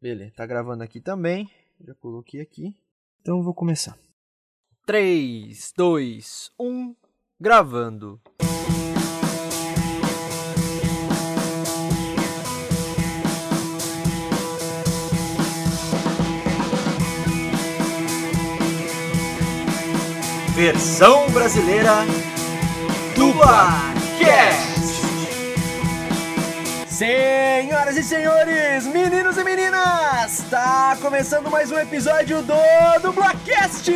Beleza, tá gravando aqui também. Já coloquei aqui. Então vou começar. 3, 2, 1, gravando. Versão brasileira Dublacast. Senhoras e senhores, meninos e meninas, tá começando mais um episódio do Dublacast,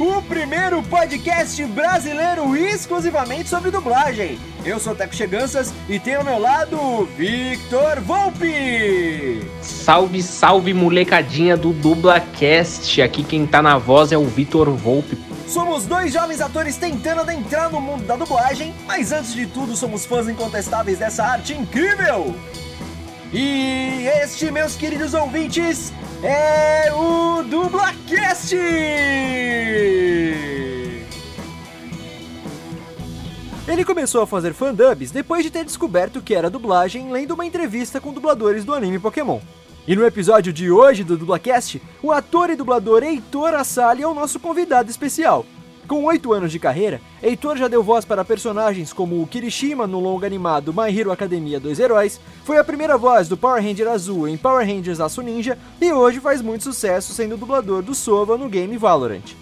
o primeiro podcast brasileiro exclusivamente sobre dublagem. Eu sou o Teco Cheganças e tenho ao meu lado Victor Volpe. Salve, salve molecadinha do Dublacast. Aqui quem tá na voz é o Vitor Volpe. Somos dois jovens atores tentando adentrar no mundo da dublagem, mas antes de tudo somos fãs incontestáveis dessa arte incrível. E este, meus queridos ouvintes, é o Dublacast! Ele começou a fazer fandubs depois de ter descoberto que era dublagem lendo uma entrevista com dubladores do anime Pokémon. E no episódio de hoje do Dublacast, o ator e dublador Heitor Assali é o nosso convidado especial. Com 8 anos de carreira, Heitor já deu voz para personagens como o Kirishima no longa animado My Hero Academia 2 Heróis, foi a primeira voz do Power Ranger Azul em Power Rangers Aço Ninja e hoje faz muito sucesso sendo dublador do Sova no game Valorant.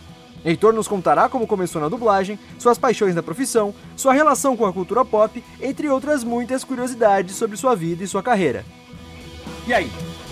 Heitor nos contará como começou na dublagem, suas paixões na profissão, sua relação com a cultura pop, entre outras muitas curiosidades sobre sua vida e sua carreira. E aí,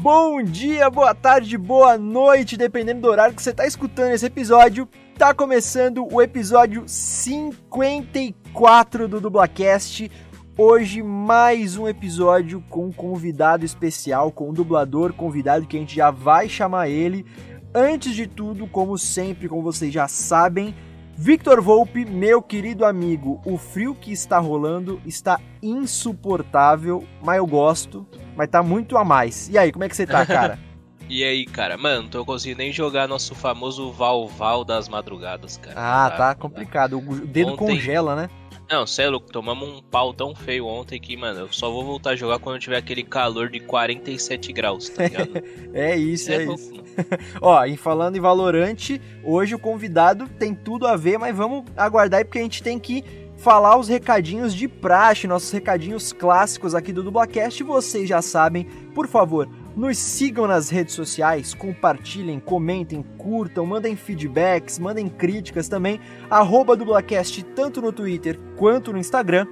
Bom dia, boa tarde, boa noite, dependendo do horário que você está escutando esse episódio. Tá começando o episódio 54 do Dublacast. Hoje mais um episódio com um convidado especial, com um dublador convidado que a gente já vai chamar ele. Antes de tudo, como sempre, como vocês já sabem, Victor Volpe, meu querido amigo, o frio que está rolando está insuportável, mas eu gosto, mas tá muito a mais. E aí, como é que você tá, cara? E aí, cara? Mano, não tô conseguindo nem jogar nosso famoso Val Val das madrugadas, cara. Ah, tá complicado. O dedo Ontem- congela, né? Não, cê é louco, tomamos um pau tão feio ontem que, mano, eu só vou voltar a jogar quando tiver aquele calor de 47 graus, tá ligado? É isso, é, louco, isso. mano. Ó, em falando em Valorante, hoje o convidado tem tudo a ver, mas vamos aguardar aí porque a gente tem que falar os recadinhos de praxe, nossos recadinhos clássicos aqui do Dublacast. Vocês já sabem, por favor, nos sigam nas redes sociais, compartilhem, comentem, curtam, mandem feedbacks, mandem críticas também. Arroba Dublacast tanto no Twitter quanto no Instagram.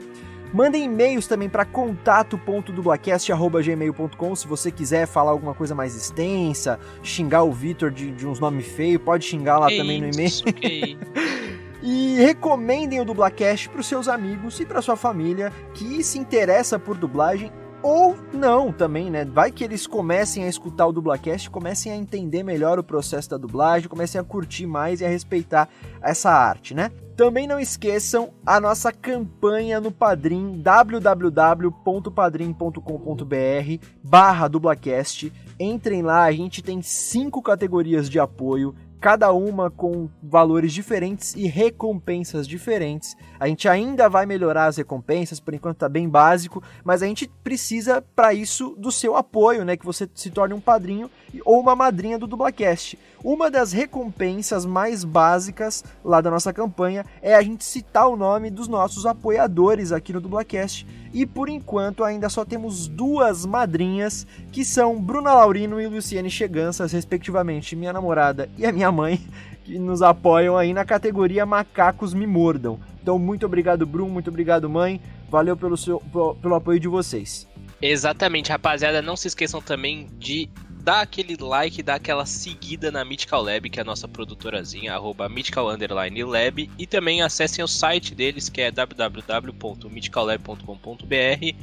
Mandem e-mails também para contato.dublacast.gmail.com se você quiser falar alguma coisa mais extensa, xingar o Vitor de, de uns nomes feios, pode xingar lá Que também no e-mail. E recomendem o Dublacast para os seus amigos e para sua família que se interessa por dublagem ou não também, né? Vai que eles comecem a escutar o Dublacast, comecem a entender melhor o processo da dublagem, comecem a curtir mais e a respeitar essa arte, né? Também não esqueçam a nossa campanha no Padrim, www.padrim.com.br barra dublacast. Entrem lá, a gente tem cinco categorias de apoio, cada uma com valores diferentes e recompensas diferentes. A gente ainda vai melhorar as recompensas, por enquanto tá bem básico, mas a gente precisa para isso do seu apoio, né, que você se torne um padrinho ou uma madrinha do Dublacast. Uma das recompensas mais básicas lá da nossa campanha é a gente citar o nome dos nossos apoiadores aqui no Dublacast. E por enquanto ainda só temos duas madrinhas, que são Bruna Laurino e Luciane Cheganças, respectivamente, minha namorada e a minha mãe, que nos apoiam aí na categoria Macacos Me Mordam. Então, muito obrigado, Bruno, muito obrigado, mãe. Valeu pelo, seu, pelo, pelo apoio de vocês. Exatamente, rapaziada. Não se esqueçam também de dá aquele like, dá aquela seguida na Mythical Lab, que é a nossa produtorazinha, arroba Mythical Lab, e também acessem o site deles, que é www.mythicallab.com.br,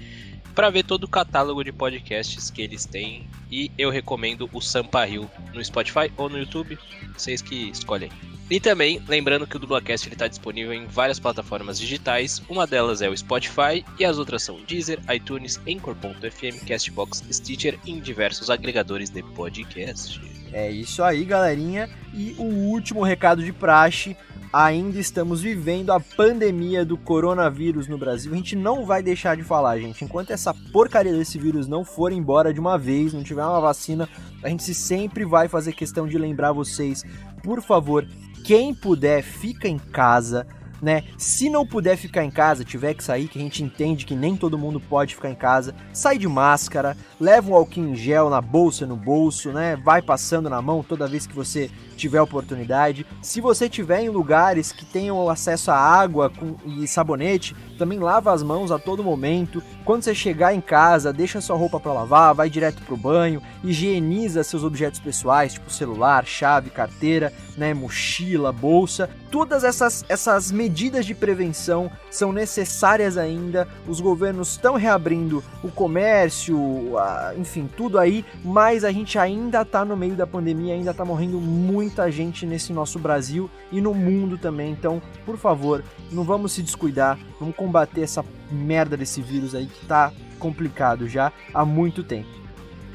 para ver todo o catálogo de podcasts que eles têm. E eu recomendo o Sampa Hill no Spotify ou no YouTube, vocês que escolhem. E também, lembrando que o Dublacast está disponível em várias plataformas digitais, uma delas é o Spotify e as outras são Deezer, iTunes, Anchor.fm, Castbox, Stitcher e em diversos agregadores de podcast. É isso aí, galerinha. E o último recado de praxe. Ainda estamos vivendo a pandemia do coronavírus no Brasil. A gente não vai deixar de falar, gente. Enquanto essa porcaria desse vírus não for embora de uma vez, não tiver uma vacina, a gente sempre vai fazer questão de lembrar vocês, por favor, quem puder, fica em casa, né? Se não puder ficar em casa, tiver que sair, que a gente entende que nem todo mundo pode ficar em casa, sai de máscara, leva um álcool em gel na bolsa, no bolso, né? Vai passando na mão toda vez que você tiver oportunidade. Se você tiver em lugares que tenham acesso a água e sabonete, também lava as mãos a todo momento. Quando você chegar em casa, deixa sua roupa para lavar, vai direto pro banho, higieniza seus objetos pessoais, tipo celular, chave, carteira, né, mochila, bolsa. Todas essas, essas medidas de prevenção são necessárias ainda. Os governos estão reabrindo o comércio, a, enfim, tudo aí, mas a gente ainda tá no meio da pandemia, ainda tá morrendo muita gente nesse nosso Brasil e no mundo também. Então, por favor, não vamos se descuidar, vamos combater essa merda desse vírus aí que tá complicado já há muito tempo.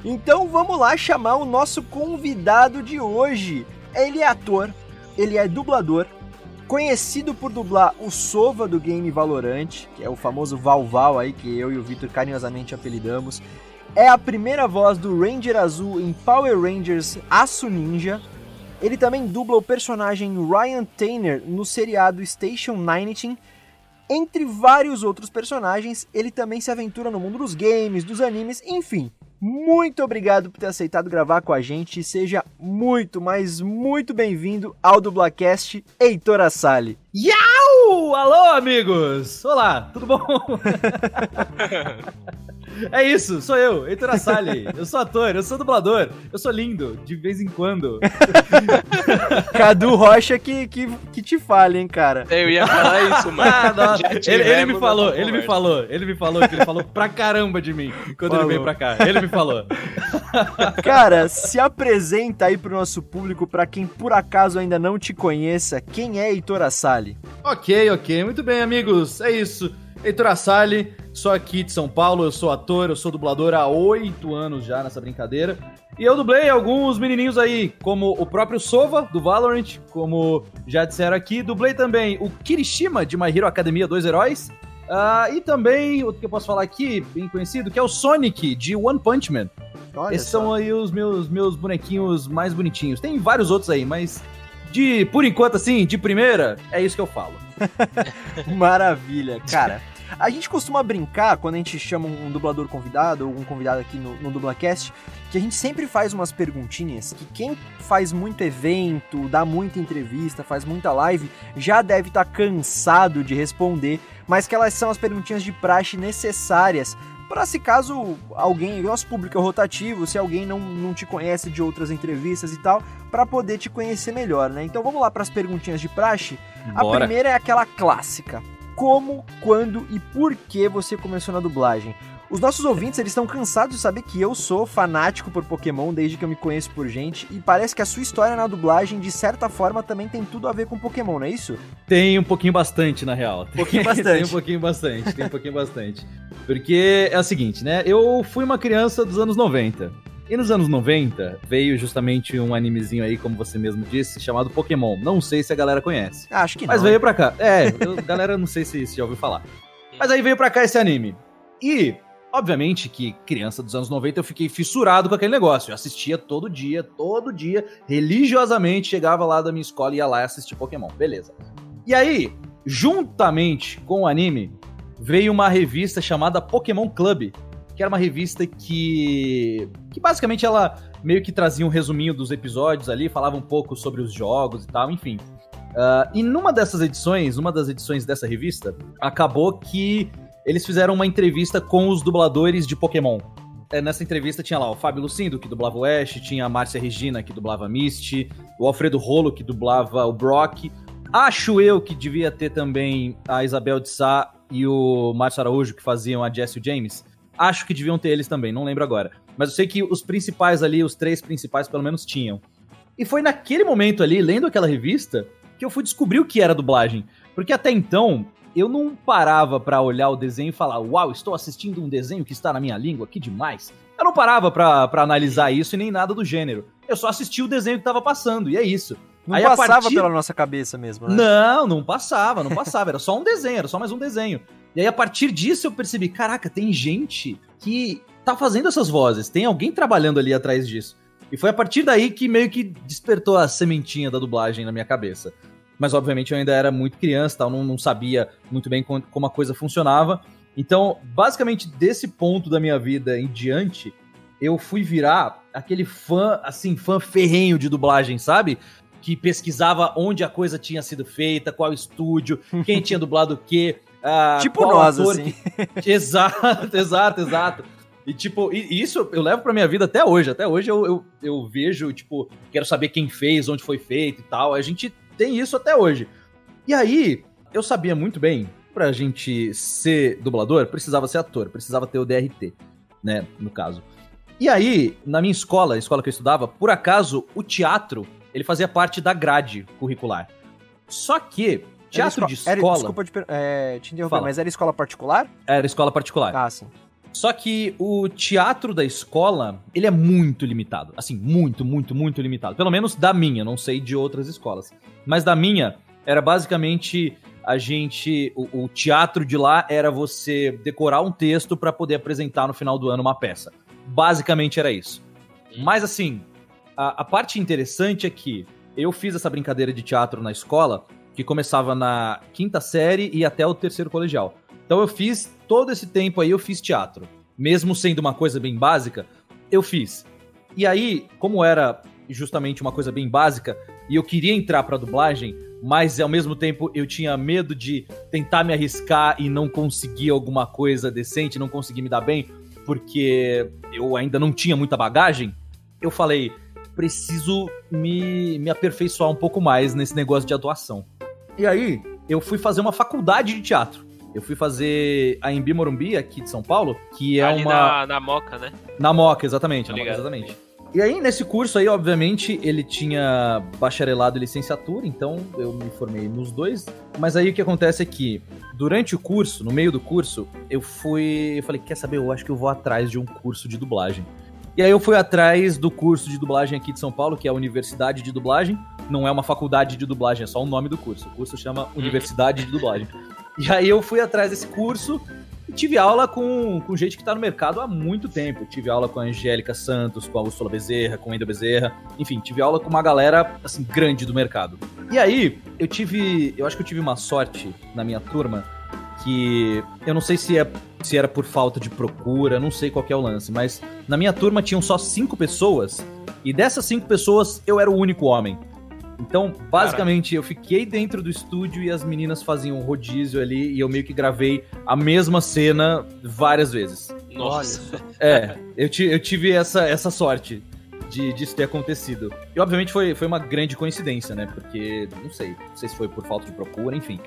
Então vamos lá chamar o nosso convidado de hoje. Ele é ator, ele é dublador, conhecido por dublar o Sova do game Valorant, que é o famoso Valval aí que eu e o Victor carinhosamente apelidamos. É a primeira voz do Ranger Azul em Power Rangers Aço Ninja. Ele também dubla o personagem Ryan Tanner no seriado Station 19. Entre vários outros personagens, ele também se aventura no mundo dos games, dos animes, enfim. Muito obrigado por ter aceitado gravar com a gente. Seja muito, mas muito bem-vindo ao Dublacast Heitor Assali. Yau! Alô, amigos! Olá, tudo bom? É isso, sou eu, Heitor Assali. Eu sou ator, eu sou dublador, eu sou lindo, de vez em quando. Cadu Rocha que, que, que te fale, hein, cara. Eu ia falar isso, mano. Ah. Ele, ele me falou, ele me falou, ele me falou que ele falou pra caramba de mim quando Falou. ele veio pra cá. Ele me falou. Cara, se apresenta aí pro nosso público, pra quem por acaso ainda não te conheça, quem é Heitor Assali? Ok, ok, muito bem, amigos, é isso. Heitor Assali, sou aqui de São Paulo, eu sou ator, eu sou dublador há oito anos já nessa brincadeira. E eu dublei alguns menininhos aí, como o próprio Sova, do Valorant, como já disseram aqui. Dublei também o Kirishima, de My Hero Academia Dois Heróis. Ah, e também, outro que eu posso falar aqui, bem conhecido, que é o Sonic, de One Punch Man. Olha Esses só. são aí os meus, meus bonequinhos mais bonitinhos. Tem vários outros aí, mas de, por enquanto, assim, de primeira, é isso que eu falo. Maravilha, cara. A gente costuma brincar quando a gente chama um dublador convidado ou um convidado aqui no, no Dublacast, que a gente sempre faz umas perguntinhas que quem faz muito evento, dá muita entrevista, faz muita live, já deve estar cansado de responder, mas que elas são as perguntinhas de praxe necessárias para se caso alguém, nosso público é rotativo, se alguém não, não te conhece de outras entrevistas e tal, para poder te conhecer melhor, né? Então vamos lá para as perguntinhas de praxe. A Bora. primeira é aquela clássica. Como, quando e por que você começou na dublagem? Os nossos ouvintes, eles estão cansados de saber que eu sou fanático por Pokémon desde que eu me conheço por gente, e parece que a sua história na dublagem, de certa forma, também tem tudo a ver com Pokémon, não é isso? Tem um pouquinho bastante, na real. Um pouquinho bastante. tem um pouquinho bastante, tem um pouquinho bastante. Porque é o seguinte, né? Eu fui uma criança dos anos 90. E nos anos 90 veio justamente um animezinho aí, como você mesmo disse, chamado Pokémon. Não sei se a galera conhece. Ah, Acho que não. Mas veio pra cá. É, eu, galera, não sei se, se já ouviu falar. Mas aí veio pra cá esse anime. E, obviamente, que criança dos anos 90 eu fiquei fissurado com aquele negócio. Eu assistia todo dia, todo dia, religiosamente, chegava lá da minha escola e ia lá assistir Pokémon. Beleza. E aí, juntamente com o anime, veio uma revista chamada Pokémon Club, que era uma revista que que basicamente ela meio que trazia um resuminho dos episódios ali, falava um pouco sobre os jogos e tal, enfim. Ah, e numa dessas edições, uma das edições dessa revista, acabou que eles fizeram uma entrevista com os dubladores de Pokémon. é, nessa entrevista tinha lá o Fábio Lucindo, que dublava o Ash, tinha a Márcia Regina, que dublava Misty, o Alfredo Rolo, que dublava o Brock. Acho eu que devia ter também a Isabel de Sá e o Márcio Araújo, que faziam a Jesse e James. Acho que deviam ter eles também, não lembro agora. Mas eu sei que os principais ali, os três principais pelo menos tinham. E foi naquele momento ali, lendo aquela revista, que eu fui descobrir o que era dublagem. Porque até então, eu não parava para olhar o desenho e falar, uau, estou assistindo um desenho que está na minha língua, que demais. Eu não parava pra, pra analisar isso e nem nada do gênero. Eu só assistia o desenho que tava passando, e é isso. Não Aí, passava partir- pela nossa cabeça mesmo, né? Não, não passava, não passava. Era só um desenho, era só mais um desenho. E aí, a partir disso, eu percebi: caraca, tem gente que tá fazendo essas vozes, tem alguém trabalhando ali atrás disso. E foi a partir daí que meio que despertou a sementinha da dublagem na minha cabeça. Mas, obviamente, eu ainda era muito criança, tal, não, não sabia muito bem como, como a coisa funcionava. Então, basicamente, desse ponto da minha vida em diante, eu fui virar aquele fã, assim, fã ferrenho de dublagem, sabe? Que pesquisava onde a coisa tinha sido feita, qual estúdio, quem tinha dublado o quê. ah, Tipo nós, assim. que- Exato, exato, exato. E, tipo, e isso eu levo pra minha vida até hoje. Até hoje eu, eu, eu vejo, tipo, quero saber quem fez, onde foi feito e tal. A gente tem isso até hoje. E aí, eu sabia muito bem, pra gente ser dublador, precisava ser ator, precisava ter o DRT, né, no caso. E aí, na minha escola, a escola que eu estudava, por acaso, o teatro, ele fazia parte da grade curricular. Só que, teatro de esco- era- escola desculpa te, é, te interromper, Fala. mas era escola particular? era escola particular. Ah, sim. Só que o teatro da escola, ele é muito limitado. Assim, muito, muito, muito limitado. Pelo menos da minha, não sei de outras escolas. Mas da minha, era basicamente a gente. O, o teatro de lá era você decorar um texto pra poder apresentar no final do ano uma peça. Basicamente era isso. Mas assim, a, a parte interessante é que eu fiz essa brincadeira de teatro na escola, que começava na quinta série e até o terceiro colegial. Então eu fiz todo esse tempo aí, eu fiz teatro. Mesmo sendo uma coisa bem básica, eu fiz. E aí, como era justamente uma coisa bem básica, e eu queria entrar pra dublagem, mas ao mesmo tempo eu tinha medo de tentar me arriscar e não conseguir alguma coisa decente, não conseguir me dar bem, porque eu ainda não tinha muita bagagem, eu falei, preciso me, me aperfeiçoar um pouco mais nesse negócio de atuação. E aí, eu fui fazer uma faculdade de teatro. Eu fui fazer a Embi Morumbi, aqui de São Paulo, que é Ali uma. na, na Moca, né? Na Moca, exatamente. Na Moca, ligado. exatamente. E aí, nesse curso aí, obviamente, ele tinha bacharelado e licenciatura, então eu me formei nos dois. Mas aí o que acontece é que, durante o curso, no meio do curso, eu fui. Eu falei, quer saber? Eu acho que eu vou atrás de um curso de dublagem. E aí eu fui atrás do curso de dublagem aqui de São Paulo, que é a Universidade de Dublagem. Não é uma faculdade de dublagem, é só o nome do curso. O curso chama Universidade de Dublagem. E aí eu fui atrás desse curso e tive aula com, com gente que tá no mercado há muito tempo. Eu tive aula com a Angélica Santos, com a Úrsula Bezerra, com o Endo Bezerra. Enfim, tive aula com uma galera, assim, grande do mercado. E aí, eu tive... Eu acho que eu tive uma sorte na minha turma que... Eu não sei se, é, se era por falta de procura, não sei qual é o lance, mas na minha turma tinham só cinco pessoas e dessas cinco pessoas eu era o único homem. Então, basicamente, eu fiquei dentro do estúdio e as meninas faziam um rodízio ali e eu meio que gravei a mesma cena várias vezes. Nossa. É, eu, eu tive essa, essa sorte de disso ter acontecido. E obviamente foi, foi uma grande coincidência, né? Porque, não sei, não sei se foi por falta de procura, enfim.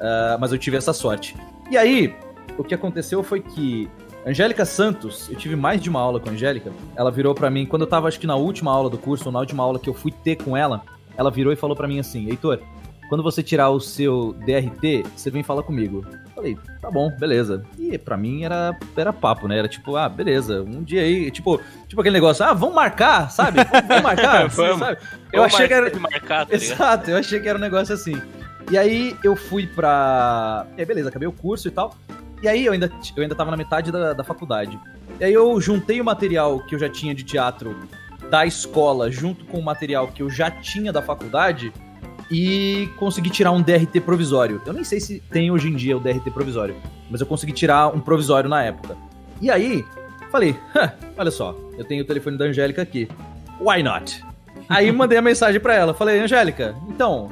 Ah, mas eu tive essa sorte. E aí, o que aconteceu foi que Angélica Santos, eu tive mais de uma aula com a Angélica. Ela virou pra mim, quando eu tava acho que na última aula do curso, ou na última aula que eu fui ter com ela, ela virou e falou pra mim assim: Heitor, quando você tirar o seu DRT, você vem falar comigo. Falei, tá bom, beleza. E pra mim era, era papo, né? Era tipo, ah, beleza, um dia aí, tipo, tipo aquele negócio, ah, vamos marcar, sabe? Vamos, vamos marcar, Vamos. sabe? Eu achei que era. Marcar, tá? Exato, eu achei que era um negócio assim. E aí eu fui pra. Aí, beleza, acabei o curso e tal. E aí eu ainda, eu ainda tava na metade da, da faculdade. E aí eu juntei o material que eu já tinha de teatro da escola junto com o material que eu já tinha da faculdade e consegui tirar um DRT provisório. Eu nem sei se tem hoje em dia o DRT provisório, mas eu consegui tirar um provisório na época. E aí, falei, "Hã, olha só, eu tenho o telefone da Angélica aqui. Why not? Aí mandei a mensagem pra ela, falei, Angélica, então,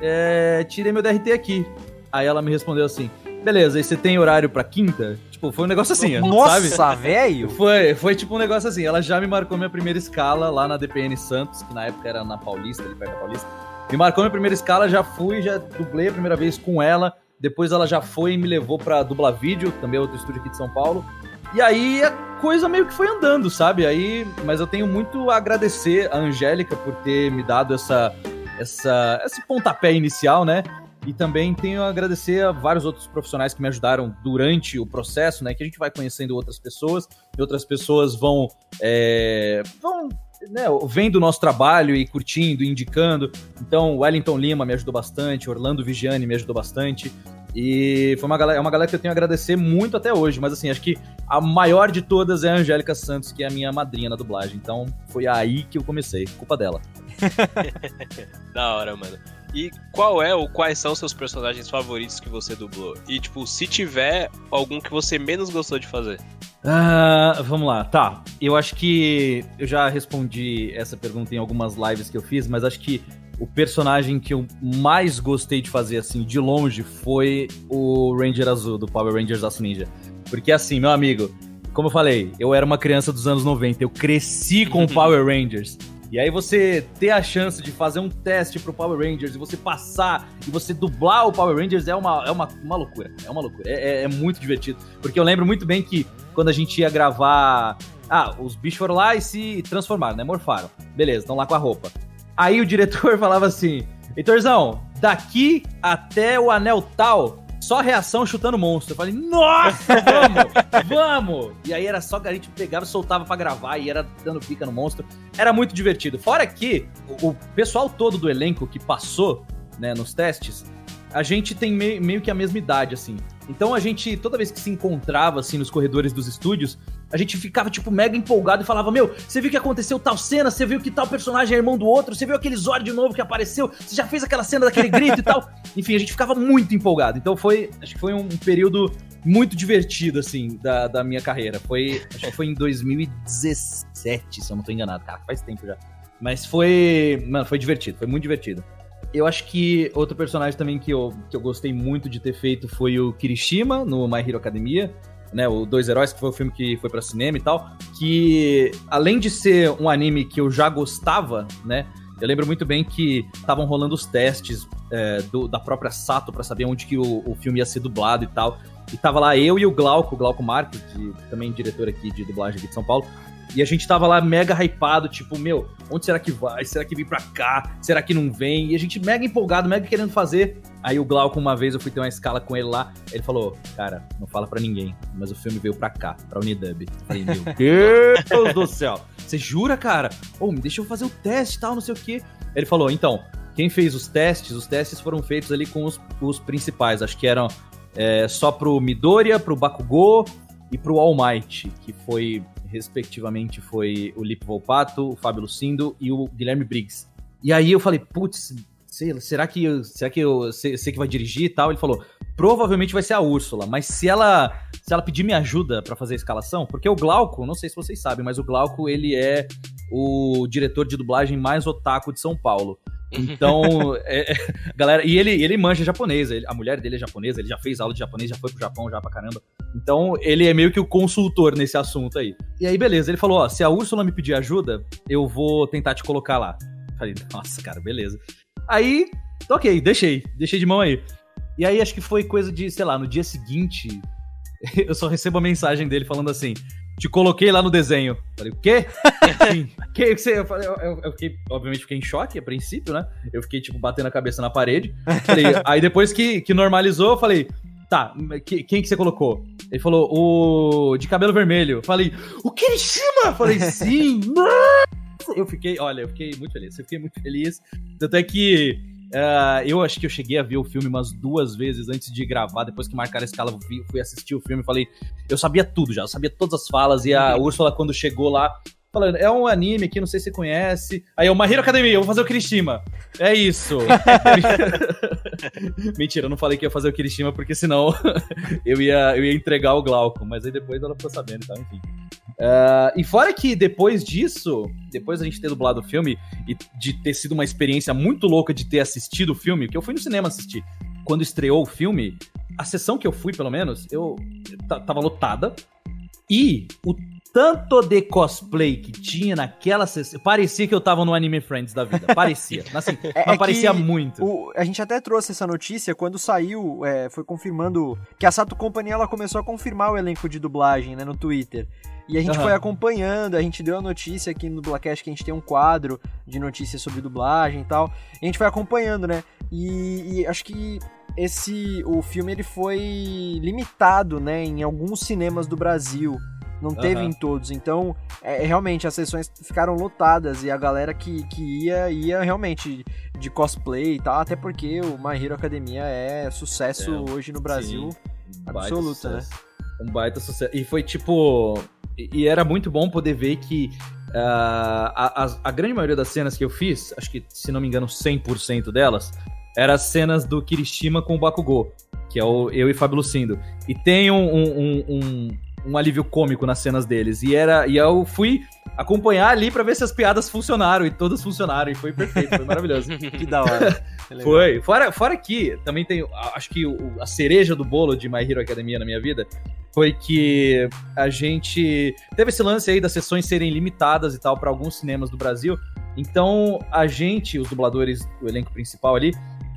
é, tirei meu DRT aqui. Aí ela me respondeu assim, Beleza, aí você tem horário pra quinta? Tipo, foi um negócio assim, sabe? Nossa, velho! Foi, foi tipo um negócio assim. Ela já me marcou minha primeira escala lá na DPN Santos, que na época era na Paulista, ali perto da Paulista. Me marcou minha primeira escala, já fui, já dublei a primeira vez com ela. Depois ela já foi e me levou pra dublar vídeo, também outro estúdio aqui de São Paulo. E aí a coisa meio que foi andando, sabe? Aí, mas eu tenho muito a agradecer a Angélica por ter me dado essa, essa, esse pontapé inicial, né? E também tenho a agradecer a vários outros profissionais que me ajudaram durante o processo, né? Que a gente vai conhecendo outras pessoas e outras pessoas vão, é, vão né, vendo o nosso trabalho e curtindo, indicando. Então, Wellington Lima me ajudou bastante, Orlando Vigiani me ajudou bastante. E foi uma galera, é uma galera que eu tenho a agradecer muito até hoje, mas assim, acho que a maior de todas é a Angélica Santos, que é a minha madrinha na dublagem. Então, foi aí que eu comecei, culpa dela. da hora, mano. E qual é ou quais são seus personagens favoritos que você dublou? E, tipo, se tiver algum que você menos gostou de fazer? Uh, vamos lá, tá. Eu acho que eu já respondi essa pergunta em algumas lives que eu fiz, mas acho que o personagem que eu mais gostei de fazer, assim, de longe, foi o Ranger Azul, do Power Rangers Aço Ninja. Porque, assim, meu amigo, como eu falei, eu era uma criança dos anos 90, eu cresci com Power Rangers. E aí você ter a chance de fazer um teste pro Power Rangers e você passar e você dublar o Power Rangers é uma, é uma, uma loucura. É uma loucura. É, é, é muito divertido. Porque eu lembro muito bem que quando a gente ia gravar. Ah, os bichos foram lá e se transformaram, né? Morfaram. Beleza, estão lá com a roupa. Aí o diretor falava assim: Heitorzão, daqui até o anel tal só reação chutando monstro. Eu falei, nossa, vamos, vamos! E aí era só que a gente pegava, soltava para gravar e era dando pica no monstro. Era muito divertido. Fora que o, o pessoal todo do elenco que passou, né, nos testes, a gente tem meio, meio que a mesma idade, assim. Então a gente, toda vez que se encontrava, assim, nos corredores dos estúdios, a gente ficava, tipo, mega empolgado e falava: Meu, você viu que aconteceu tal cena? Você viu que tal personagem é irmão do outro? Você viu aquele Zord de novo que apareceu? Você já fez aquela cena daquele grito e tal? Enfim, a gente ficava muito empolgado. Então foi, acho que foi um período muito divertido, assim, da, da minha carreira. Foi, acho que foi em 2017, se eu não tô enganado. Cara, faz tempo já. Mas foi, mano, foi divertido, foi muito divertido. Eu acho que outro personagem também que eu, que eu gostei muito de ter feito foi o Kirishima, no My Hero Academia né, o Dois Heróis, que foi o filme que foi para cinema e tal, que além de ser um anime que eu já gostava, né, eu lembro muito bem que estavam rolando os testes é, do, da própria Sato para saber onde que o, o, filme ia ser dublado e tal. E tava lá eu e o Glauco, o Glauco Marques, de, também diretor aqui de dublagem aqui de São Paulo. E a gente tava lá mega hypado, tipo, meu, onde será que vai? Será que vem pra cá? Será que não vem? E a gente mega empolgado, mega querendo fazer. Aí o Glauco, uma vez, eu fui ter uma escala com ele lá, ele falou, cara, não fala para ninguém, mas o filme veio pra cá, pra Unidub. Falei, meu Deus do céu. Você jura, cara? Ô, oh, me deixa eu fazer o teste e tal, não sei o quê. Ele falou, então, quem fez os testes, os testes foram feitos ali com os, os principais, acho que eram é, só pro Midoriya, pro Bakugou e pro All Might, que foi, respectivamente, foi o Lip Volpato, o Fábio Lucindo e o Guilherme Briggs. E aí eu falei, putz, será que eu, será que eu sei, sei, que vai dirigir e tal? Ele falou, provavelmente vai ser a Úrsula, mas se ela se ela pedir minha ajuda para fazer a escalação, porque o Glauco, não sei se vocês sabem, mas o Glauco ele é o diretor de dublagem mais otaku de São Paulo. Então, é, é, galera, e ele, ele manja japonês, ele, a mulher dele é japonesa, ele já fez aula de japonês, já foi pro Japão já pra caramba. Então, ele é meio que o consultor nesse assunto aí. E aí, beleza, ele falou: ó, se a Úrsula me pedir ajuda, eu vou tentar te colocar lá. Falei, nossa, cara, beleza. Aí, ok, deixei, deixei de mão aí. E aí acho que foi coisa de, sei lá, no dia seguinte, eu só recebo a mensagem dele falando assim: te coloquei lá no desenho. Falei, o quê? Que, você. Eu, falei, eu, eu, eu, fiquei, obviamente, fiquei em choque a princípio, né? Eu fiquei, tipo, batendo a cabeça na parede. Falei, aí depois que, que normalizou, eu falei, tá, que, quem que você colocou? Ele falou, o de cabelo vermelho. Falei, o Kirishima! Falei, sim! eu fiquei, olha, eu fiquei muito feliz. Eu fiquei muito feliz. Tanto é que uh, eu acho que eu cheguei a ver o filme umas duas vezes antes de gravar. Depois que marcaram a escala, eu fui assistir o filme e falei, eu sabia tudo já, eu sabia todas as falas. E a Úrsula, quando chegou lá, falando, é um anime aqui, não sei se você conhece. Aí eu, Mahiro Academia, eu vou fazer o Kirishima. É isso. Mentira, eu não falei que ia fazer o Kirishima, porque senão eu ia, eu ia entregar o Glauco. Mas aí depois ela ficou sabendo, tá? Enfim. Uh, e fora que depois disso, depois da gente ter dublado o filme e de ter sido uma experiência muito louca de ter assistido o filme, que eu fui no cinema assistir. quando estreou o filme, a sessão que eu fui, pelo menos, eu tava lotada. E o tanto de cosplay que tinha naquela sessão. Parecia que eu tava no Anime Friends da vida. Parecia. Assim, é, mas é parecia muito. O, a gente até trouxe essa notícia quando saiu, é, foi confirmando que a Sato Company ela começou a confirmar o elenco de dublagem, né, no Twitter. E a gente uhum. foi acompanhando, a gente deu a notícia aqui no Dublacast que a gente tem um quadro de notícias sobre dublagem e tal. E a gente foi acompanhando, né? E, e acho que esse o filme ele foi limitado, né, em alguns cinemas do Brasil. Não teve uhum. em todos. Então, é, realmente, as sessões ficaram lotadas e a galera que, que ia, ia realmente de cosplay e tal. Até porque o My Hero Academia é sucesso é, hoje no Brasil sim, absoluto, né? Um baita sucesso. E foi tipo. E era muito bom poder ver que uh, a, a, a, grande maioria das cenas que eu fiz, acho que, se não me engano, 100% delas, eram as cenas do Kirishima com o Bakugou, que é o eu e Fábio Lucindo. E tem um, um, um, um alívio cômico nas cenas deles. E era e eu fui acompanhar ali para ver se as piadas funcionaram e todas funcionaram e foi perfeito, foi maravilhoso. que da hora. foi. Fora, fora que também tem, acho que o, a cereja do bolo de My Hero Academia na minha vida foi que a gente teve esse lance aí das sessões serem limitadas e tal para alguns cinemas do Brasil. Então, a gente, os dubladores, o elenco principal ali,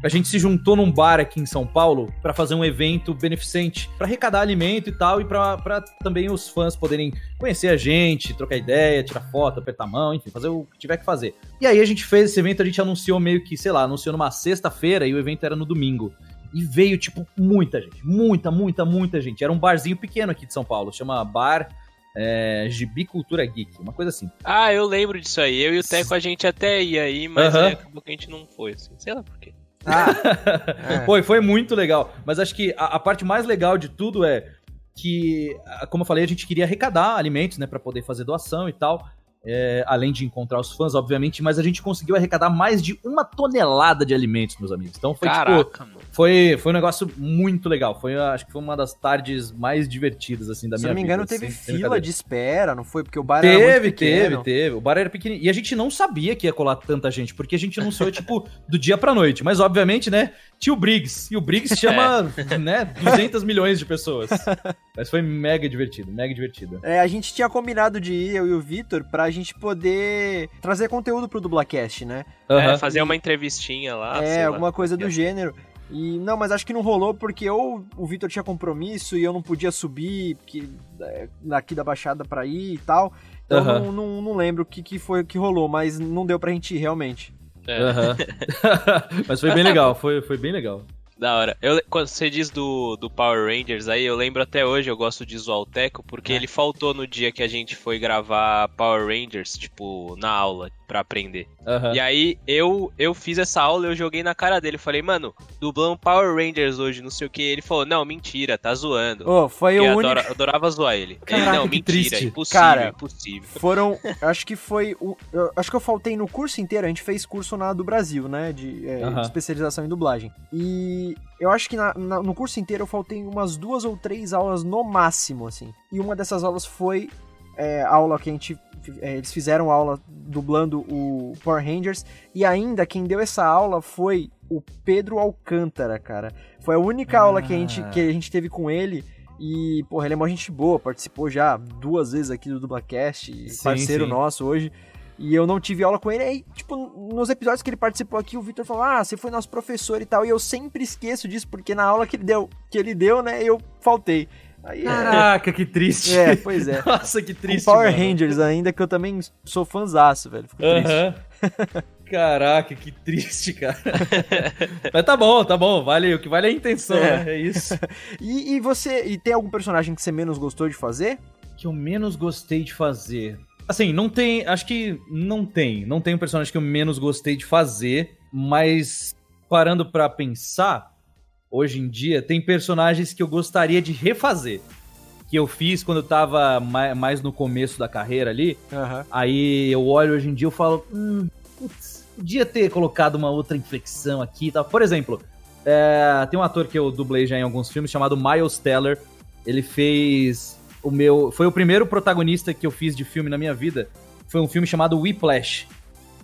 a gente se juntou num bar aqui em São Paulo para fazer um evento beneficente, para arrecadar alimento e tal, e para também os fãs poderem conhecer a gente, trocar ideia, tirar foto, apertar a mão, enfim, fazer o que tiver que fazer. E aí a gente fez esse evento, a gente anunciou meio que, sei lá, anunciou numa sexta-feira e o evento era no domingo. E veio, tipo, muita gente. Muita, muita, muita gente. Era um barzinho pequeno aqui de São Paulo, chama Bar é, Gibi Cultura Geek, uma coisa assim. Ah, eu lembro disso aí. Eu e o Teco a gente até ia aí, mas é, acabou que a gente não foi, assim. Sei lá por quê. Ah, é. foi, foi muito legal. Mas acho que a, a, parte mais legal de tudo é que, como eu falei, a gente queria arrecadar alimentos, né, para poder fazer doação e tal. É, além de encontrar os fãs, obviamente, mas a gente conseguiu arrecadar mais de uma tonelada de alimentos, meus amigos. Então foi tipo, Caraca, tipo, mano. Foi, foi um negócio muito legal. Foi, acho que foi uma das tardes mais divertidas, assim, da Se minha vida. Se não me engano, vida, teve assim, fila de espera, não foi? Porque o bar teve, era muito pequeno. Teve, teve, teve. O bar era pequeno. E a gente não sabia que ia colar tanta gente, porque a gente anunciou, tipo, do dia pra noite. Mas, obviamente, né, tinha o Briggs. E o Briggs chama, é. né, 200 milhões de pessoas. Mas foi mega divertido, mega divertido. É, a gente tinha combinado de ir, eu e o Vitor, pra gente poder trazer conteúdo pro Dublacast, né? Uhum. É, fazer uma entrevistinha lá. É, alguma lá. coisa do gênero. E não, mas acho que não rolou porque ou o Vitor tinha compromisso e eu não podia subir que, é, daqui da Baixada pra ir e tal. Então uhum. não, não, não, lembro o que, que foi que rolou, mas não deu pra gente ir realmente. É. Uhum. mas foi bem legal, foi, foi bem legal. Da hora. Eu, quando você diz do, do Power Rangers aí, eu lembro até hoje, eu gosto de zoar o Teco, porque é. ele faltou no dia que a gente foi gravar Power Rangers, tipo, na aula, pra aprender. Uhum. E aí, eu eu fiz essa aula, eu joguei na cara dele, falei, mano, dublamos Power Rangers hoje, não sei o que. Ele falou, não, mentira, tá zoando. Oh, foi o único... Eu adorava zoar ele. Caraca, ele, não, mentira, triste. impossível, cara, impossível. Foram, acho que foi, o, acho que eu faltei no curso inteiro, a gente fez curso na do Brasil, né, de, é, uhum. de especialização em dublagem. E eu acho que na, na, no curso inteiro eu faltei umas duas ou três aulas no máximo, assim. E uma dessas aulas foi é, a aula que a gente. É, eles fizeram aula dublando o Power Rangers. E ainda quem deu essa aula foi o Pedro Alcântara, cara. Foi a única ah. aula que a, gente, que a gente teve com ele. E, porra, ele é uma gente boa, participou já duas vezes aqui do Dublacast, sim, parceiro sim. nosso hoje. E eu não tive aula com ele. Aí, tipo, nos episódios que ele participou aqui, o Victor falou: Ah, você foi nosso professor e tal. E eu sempre esqueço disso, porque na aula que ele deu, que ele deu né, eu faltei. Aí, é. Caraca, é... que triste. É, pois é. Nossa, que triste. Com Power mano. Rangers ainda, que eu também sou fãzaço, velho. Fico uh -huh. triste. Caraca, que triste, cara. Mas tá bom, tá bom. Vale, o que vale é a intenção, é. né? É isso. e, e você. E tem algum personagem que você menos gostou de fazer? Que eu menos gostei de fazer. Assim, não tem. Acho que não tem. Não tem um personagem que eu menos gostei de fazer, mas parando para pensar, hoje em dia, tem personagens que eu gostaria de refazer. Que eu fiz quando eu tava mais no começo da carreira ali. Uhum. Aí eu olho hoje em dia e falo. Hum, putz, podia ter colocado uma outra inflexão aqui e tal. Por exemplo, é, tem um ator que eu dublei já em alguns filmes chamado Miles Teller. Ele fez o meu. Foi o primeiro protagonista que eu fiz de filme na minha vida. Foi um filme chamado Whiplash.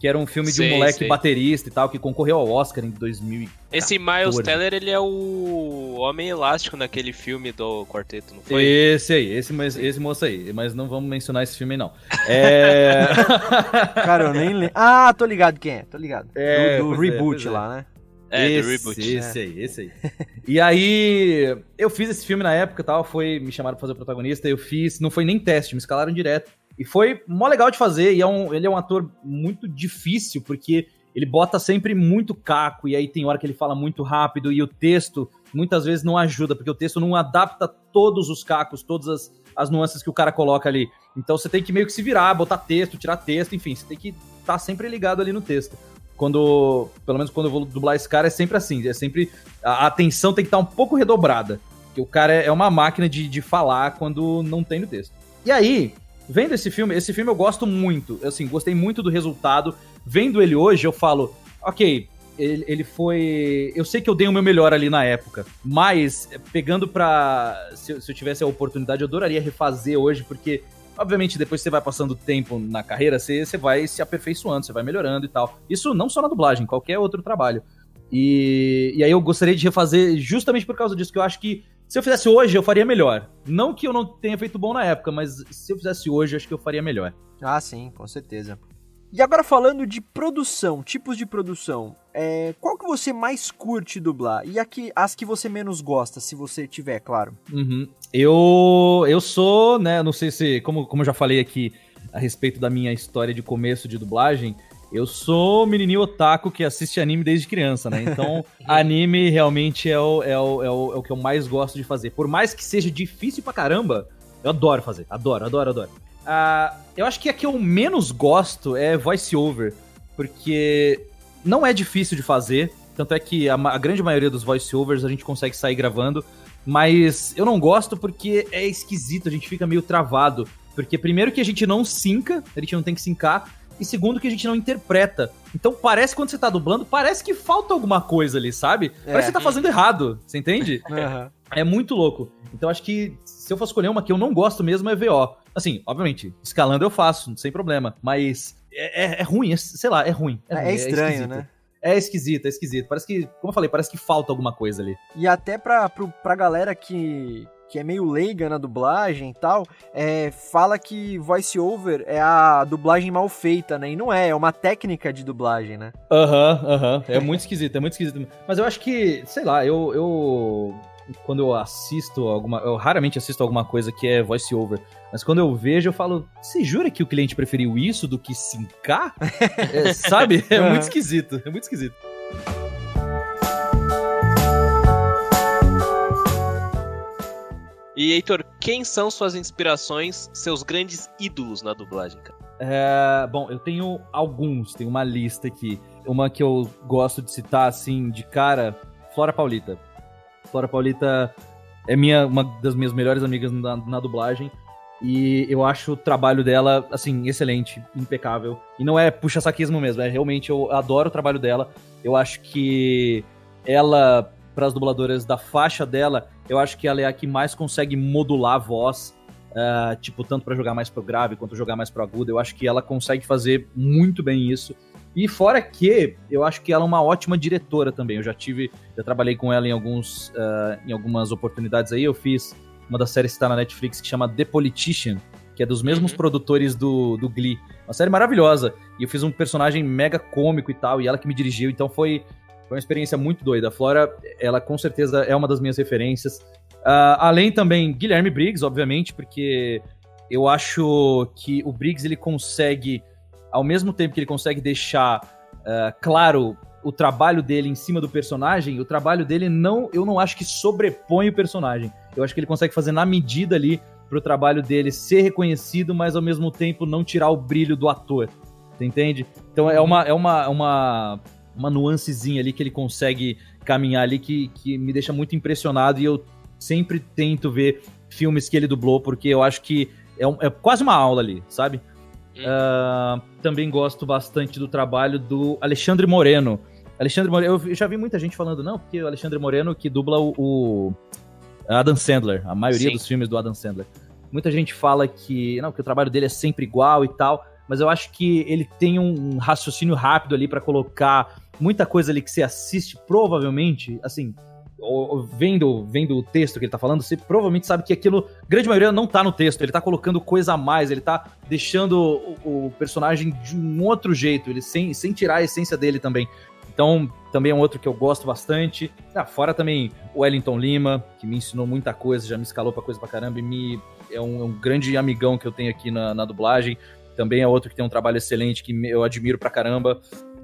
Que era um filme de Sei, um moleque sei. baterista e tal, que concorreu ao Oscar em 2000 Esse Miles 14. Teller, ele é o Homem Elástico naquele filme do quarteto, não foi? Esse aí, esse, mas- esse moço aí. Mas não vamos mencionar esse filme aí, não. É. Cara, eu nem lembro. Ah, tô ligado quem é, tô ligado. É, do do é, reboot é. lá, né? É, do esse, reboot. Esse aí, esse aí. E aí, eu fiz esse filme na época e tal, foi, me chamaram pra fazer o protagonista, eu fiz, não foi nem teste, me escalaram direto. E foi mó legal de fazer, e é um, ele é um ator muito difícil, porque ele bota sempre muito caco, e aí tem hora que ele fala muito rápido, e o texto muitas vezes não ajuda, porque o texto não adapta todos os cacos, todas as, as nuances que o cara coloca ali. Então você tem que meio que se virar, botar texto, tirar texto, enfim, você tem que estar sempre ligado ali no texto quando, pelo menos quando eu vou dublar esse cara, é sempre assim, é sempre, a atenção tem que estar um pouco redobrada, porque o cara é uma máquina de, de falar quando não tem no texto. E aí, vendo esse filme, esse filme eu gosto muito, assim, gostei muito do resultado, vendo ele hoje eu falo, ok, ele, ele foi, eu sei que eu dei o meu melhor ali na época, mas eh, pegando pra, se, se eu tivesse a oportunidade, eu adoraria refazer hoje, porque Obviamente, depois você vai passando tempo na carreira, você, você vai se aperfeiçoando, você vai melhorando e tal. Isso não só na dublagem, qualquer outro trabalho. E, e aí eu gostaria de refazer justamente por causa disso, que eu acho que se eu fizesse hoje, eu faria melhor. Não que eu não tenha feito bom na época, mas se eu fizesse hoje, acho que eu faria melhor. Ah, sim, com certeza. E agora falando de produção, tipos de produção, é, qual que você mais curte dublar? E aqui, as que você menos gosta, se você tiver, claro. Uhum. Eu, eu sou, né, não sei se, como, como eu já falei aqui a respeito da minha história de começo de dublagem, eu sou menininho otaku que assiste anime desde criança, né? Então, anime realmente é o, é, o, é, o, é o que eu mais gosto de fazer. Por mais que seja difícil pra caramba, eu adoro fazer. Adoro, adoro, adoro. Ah, eu acho que a que eu menos gosto é voice over, porque não é difícil de fazer, tanto é que a, a grande maioria dos voice overs a gente consegue sair gravando, mas eu não gosto porque é esquisito, a gente fica meio travado. Porque primeiro que a gente não sinca, a gente não tem que sincar, e segundo que a gente não interpreta. Então parece quando você tá dublando, parece que falta alguma coisa ali, sabe? É. Parece que você tá fazendo errado, você entende? Aham. É muito louco. Então acho que se eu fosse escolher uma que eu não gosto mesmo é VO. Assim, obviamente, escalando eu faço, sem problema. Mas é, é- é ruim, é- sei lá, é ruim. É, ruim, estranho, esquisito. né? É esquisito, é esquisito. Parece que, como eu falei, parece que falta alguma coisa ali. E até pra, pro, pra galera que, que é meio leiga na dublagem e tal, é, fala que voice over é a dublagem mal feita, né? E não é, é uma técnica de dublagem, né? Aham, aham. É muito esquisito, é muito esquisito. Mas eu acho que, sei lá, eu. eu quando eu assisto alguma. Eu raramente assisto alguma coisa que é voice over. Mas quando eu vejo, eu falo, você jura que o cliente preferiu isso do que sincar? É, sabe? É Aham. muito esquisito. É muito esquisito. E Heitor, quem são suas inspirações, seus grandes ídolos na dublagem? É, bom, eu tenho alguns, tenho uma lista aqui. Uma que eu gosto de citar, assim, de cara, Flora Paulita. Flora Paulita é minha, uma das minhas melhores amigas na, na dublagem. E eu acho o trabalho dela, assim, excelente, impecável. E não é puxa-saquismo mesmo, é realmente, eu adoro o trabalho dela. Eu acho que ela, para as dubladoras da faixa dela, eu acho que ela é a que mais consegue modular a voz. ah, tipo, tanto para jogar mais pro grave quanto jogar mais pro agudo. Eu acho que ela consegue fazer muito bem isso. E fora que eu acho que ela é uma ótima diretora também. Eu já tive, já trabalhei com ela em alguns, ah, em algumas oportunidades aí. Eu fiz uma das séries que está na Netflix que chama The Politician, que é dos mesmos Uhum. produtores do, do Glee. Uma série maravilhosa. E eu fiz um personagem mega cômico e tal, e ela que me dirigiu, então foi, foi uma experiência muito doida. A Flora, ela com certeza é uma das minhas referências. Ah, além também Guilherme Briggs, obviamente, porque eu acho que o Briggs ele consegue, ao mesmo tempo que ele consegue deixar ah, claro o trabalho dele em cima do personagem, o trabalho dele não, eu não acho que sobrepõe o personagem. Eu acho que ele consegue fazer na medida ali pro trabalho dele ser reconhecido, mas ao mesmo tempo não tirar o brilho do ator. Você entende? Então é uma é uma uma, uma nuancezinha ali que ele consegue caminhar ali que, que me deixa muito impressionado e eu sempre tento ver filmes que ele dublou porque eu acho que é, um- é quase uma aula ali, sabe? Ah, também gosto bastante do trabalho do Alexandre Moreno. Alexandre Moreno, eu já vi muita gente falando, não, porque o Alexandre Moreno que dubla o, o Adam Sandler, a maioria Sim. dos filmes do Adam Sandler. Muita gente fala que, não, que o trabalho dele é sempre igual e tal, mas eu acho que ele tem um raciocínio rápido ali para colocar muita coisa ali que você assiste, provavelmente, assim, vendo, vendo o texto que ele tá falando, você provavelmente sabe que aquilo, grande maioria, não tá no texto. Ele tá colocando coisa a mais, ele tá deixando o, o personagem de um outro jeito, ele sem, sem tirar a essência dele também. Então, também é um outro que eu gosto bastante. Ah, fora também o Wellington Lima, que me ensinou muita coisa, já me escalou pra coisa pra caramba e me, é um, é um grande amigão que eu tenho aqui na, na dublagem. Também é outro que tem um trabalho excelente, que eu admiro pra caramba.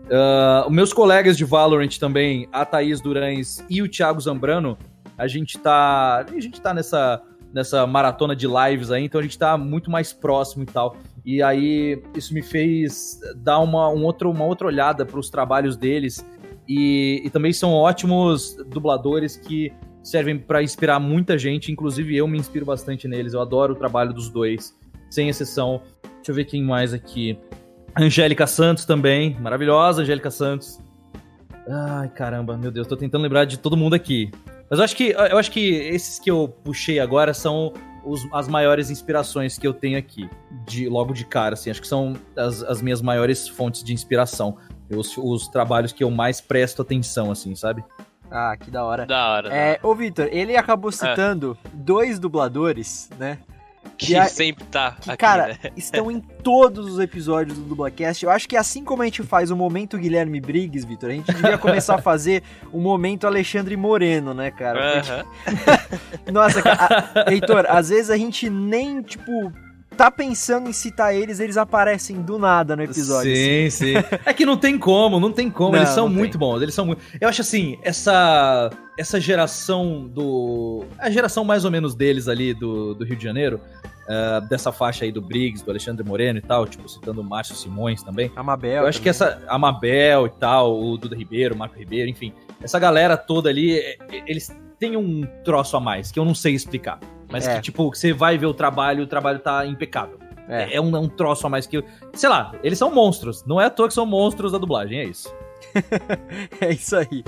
Uh, meus colegas de Valorant também, a Thaís Durães e o Thiago Zambrano, a gente tá. A gente tá nessa, nessa maratona de lives aí, então a gente tá muito mais próximo e tal. E aí, isso me fez dar uma, um outro, uma outra olhada para os trabalhos deles. E, e também são ótimos dubladores que servem para inspirar muita gente, inclusive eu me inspiro bastante neles. Eu adoro o trabalho dos dois, sem exceção. Deixa eu ver quem mais aqui. Angélica Santos também, maravilhosa Angélica Santos. Ai, caramba, meu Deus, tô tentando lembrar de todo mundo aqui. Mas eu acho que eu acho que esses que eu puxei agora são os, as maiores inspirações que eu tenho aqui, de logo de cara, assim, acho que são as, as minhas maiores fontes de inspiração, os, os trabalhos que eu mais presto atenção, assim, sabe? Ah, que da hora. Da hora. É, ô Victor, ele acabou citando é. dois dubladores, né? Que a, sempre tá que, aqui, cara, né? estão em todos os episódios do Dublacast. Eu acho que assim como a gente faz o momento Guilherme Briggs, Vitor, a gente devia começar a fazer o momento Alexandre Moreno, né, cara? Porque... Nossa, cara, a... Heitor, às vezes a gente nem, tipo, tá pensando em citar eles, eles aparecem do nada no episódio. Sim, assim. sim. É que não tem como, não tem como. Não, eles são muito tem. bons, eles são muito. Eu acho assim, essa essa geração do. A geração mais ou menos deles ali do, do Rio de Janeiro, uh, dessa faixa aí do Briggs, do Alexandre Moreno e tal, tipo, citando o Márcio Simões também. Amabel. Eu acho também. que essa. Amabel e tal, o Duda Ribeiro, o Marco Ribeiro, enfim. Essa galera toda ali, eles têm um troço a mais que eu não sei explicar. Mas é. que, tipo, você vai ver o trabalho, o trabalho tá impecável. É, é um, é um troço a mais que. Sei lá, eles são monstros. Não é à toa que são monstros da dublagem, é isso. é isso aí.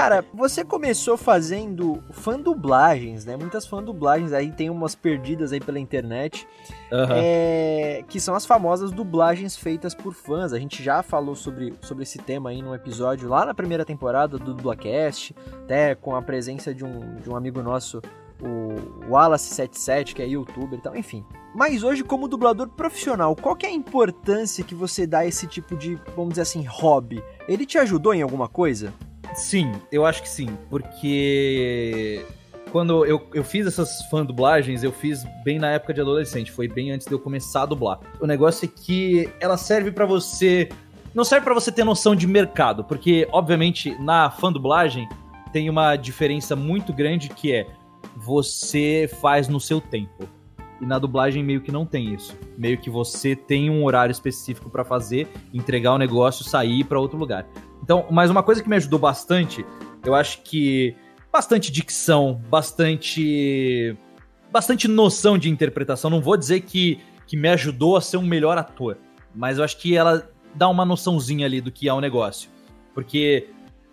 Cara, você começou fazendo fã-dublagens, né? Muitas fã-dublagens aí, tem umas perdidas aí pela internet, uhum. é, que são as famosas dublagens feitas por fãs. A gente já falou sobre, sobre esse tema aí num episódio lá na primeira temporada do Dublacast, até com a presença de um, de um amigo nosso, o Wallace77, que é youtuber e tal, enfim. Mas hoje, como dublador profissional, qual que é a importância que você dá a esse tipo de, vamos dizer assim, hobby? Ele te ajudou em alguma coisa? Sim, eu acho que sim, porque quando eu, eu fiz essas fã dublagens, eu fiz bem na época de adolescente, foi bem antes de eu começar a dublar. O negócio é que ela serve para você. Não serve para você ter noção de mercado, porque, obviamente, na fã dublagem tem uma diferença muito grande que é você faz no seu tempo. E na dublagem meio que não tem isso. Meio que você tem um horário específico para fazer, entregar o negócio, sair para outro lugar. Então, mas uma coisa que me ajudou bastante, eu acho que bastante dicção, bastante bastante noção de interpretação. Não vou dizer que, que me ajudou a ser um melhor ator, mas eu acho que ela dá uma noçãozinha ali do que é o um negócio. Porque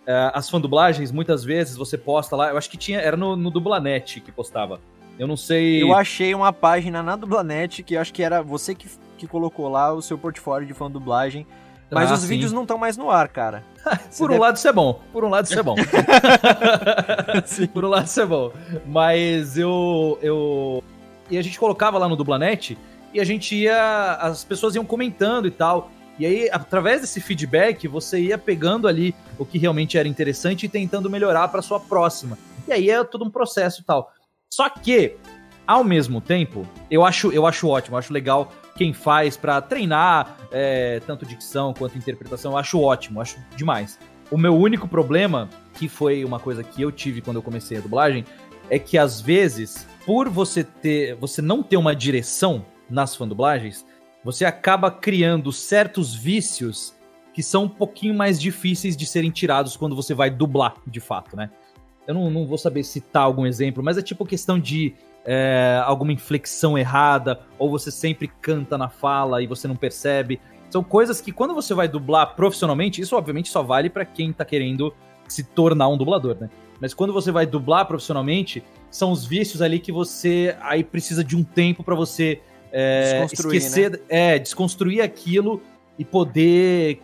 uh, as dublagens muitas vezes você posta lá, eu acho que tinha, era no, no Dublanet que postava. Eu não sei. Eu achei uma página na Dublanet que acho que era você que, que colocou lá o seu portfólio de fã dublagem. Mas ah, os sim. vídeos não estão mais no ar, cara. Por um deve... lado isso é bom. Por um lado isso é bom. Por um lado isso é bom. Mas eu eu e a gente colocava lá no Dublanet e a gente ia as pessoas iam comentando e tal. E aí, através desse feedback, você ia pegando ali o que realmente era interessante e tentando melhorar para sua próxima. E aí é todo um processo e tal. Só que, ao mesmo tempo, eu acho, eu acho ótimo, eu acho legal quem faz para treinar é, tanto dicção quanto interpretação, eu acho ótimo, acho demais. O meu único problema, que foi uma coisa que eu tive quando eu comecei a dublagem, é que às vezes, por você ter, você não ter uma direção nas fandublagens, você acaba criando certos vícios que são um pouquinho mais difíceis de serem tirados quando você vai dublar, de fato, né? Eu não, não vou saber citar algum exemplo, mas é tipo questão de é, alguma inflexão errada, ou você sempre canta na fala e você não percebe. São coisas que quando você vai dublar profissionalmente, isso obviamente só vale para quem tá querendo se tornar um dublador, né? Mas quando você vai dublar profissionalmente, são os vícios ali que você aí precisa de um tempo para você é, esquecer, né? é, desconstruir aquilo e poder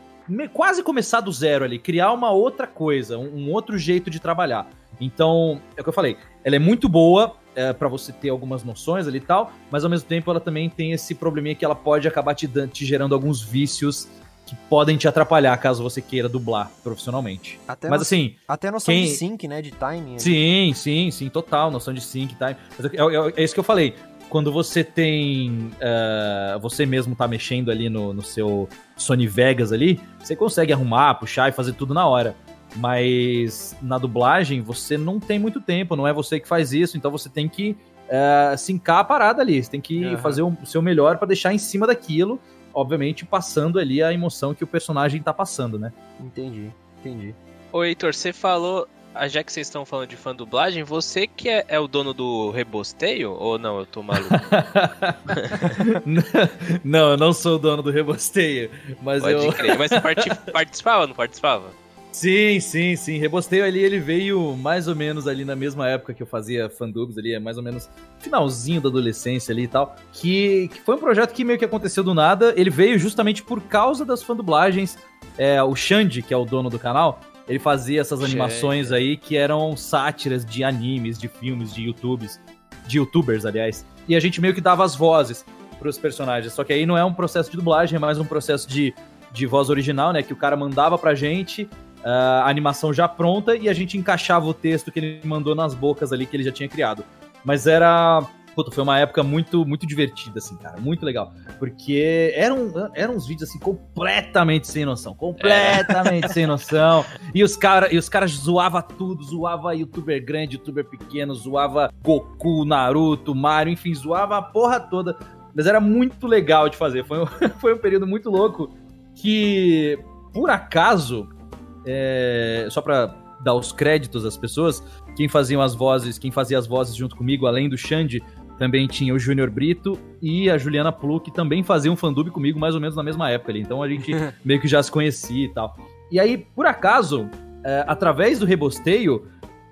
quase começar do zero ali, criar uma outra coisa, um, um outro jeito de trabalhar. Então, é o que eu falei, ela é muito boa é, para você ter algumas noções ali e tal, mas ao mesmo tempo ela também tem esse probleminha que ela pode acabar te, te gerando alguns vícios que podem te atrapalhar caso você queira dublar profissionalmente. Até Mas no, assim. Até noção quem... de sync, né? De timing. Sim, sim, sim, total. Noção de sync, time. É, é, é, isso que eu falei. Quando você tem. Uh, você mesmo tá mexendo ali no, no seu Sony Vegas ali, você consegue arrumar, puxar e fazer tudo na hora. Mas na dublagem você não tem muito tempo, não é você que faz isso, então você tem que uh, sincar a parada ali. Você tem que uhum. fazer o seu melhor para deixar em cima daquilo obviamente, passando ali a emoção que o personagem tá passando, né? Entendi, entendi. Ô, Heitor, você falou, ah, já que vocês estão falando de fã dublagem, você que é, é, o dono do Rebosteio? Ou não, eu tô maluco? não, eu não sou o dono do Rebosteio, mas Pode eu... crer, mas você participava, não participava? Sim, sim, sim. Rebosteio ali, ele veio mais ou menos ali na mesma época que eu fazia fandubs ali, é mais ou menos finalzinho da adolescência ali e tal. Que, que foi um projeto que meio que aconteceu do nada. Ele veio justamente por causa das fandublagens. É, o Xande, que é o dono do canal, ele fazia essas animações aí que eram sátiras de animes, de filmes, de youtubers, de youtubers, aliás. E a gente meio que dava as vozes pros personagens. Só que aí não é um processo de dublagem, é mais um processo de, de voz original, né? Que o cara mandava pra gente a animação já pronta e a gente encaixava o texto que ele mandou nas bocas ali que ele já tinha criado. Mas era. Puta, foi uma época muito, muito divertida, assim, cara. Muito legal. Porque eram, eram uns vídeos, assim, completamente sem noção. Completamente é. sem noção. E os caras os cara zoava tudo. Zoava youtuber grande, youtuber pequeno. Zoava Goku, Naruto, Mario. Enfim, zoava a porra toda. Mas era muito legal de fazer. Foi um, foi um período muito louco que, por acaso, é, só para dar os créditos às pessoas, quem fazia as vozes, quem fazia as vozes junto comigo, além do Xande, também tinha o Júnior Brito e a Juliana Plu, que também faziam um fandub comigo mais ou menos na mesma época ali. Então a gente meio que já se conhecia e tal. E aí, por acaso, é, através do rebosteio,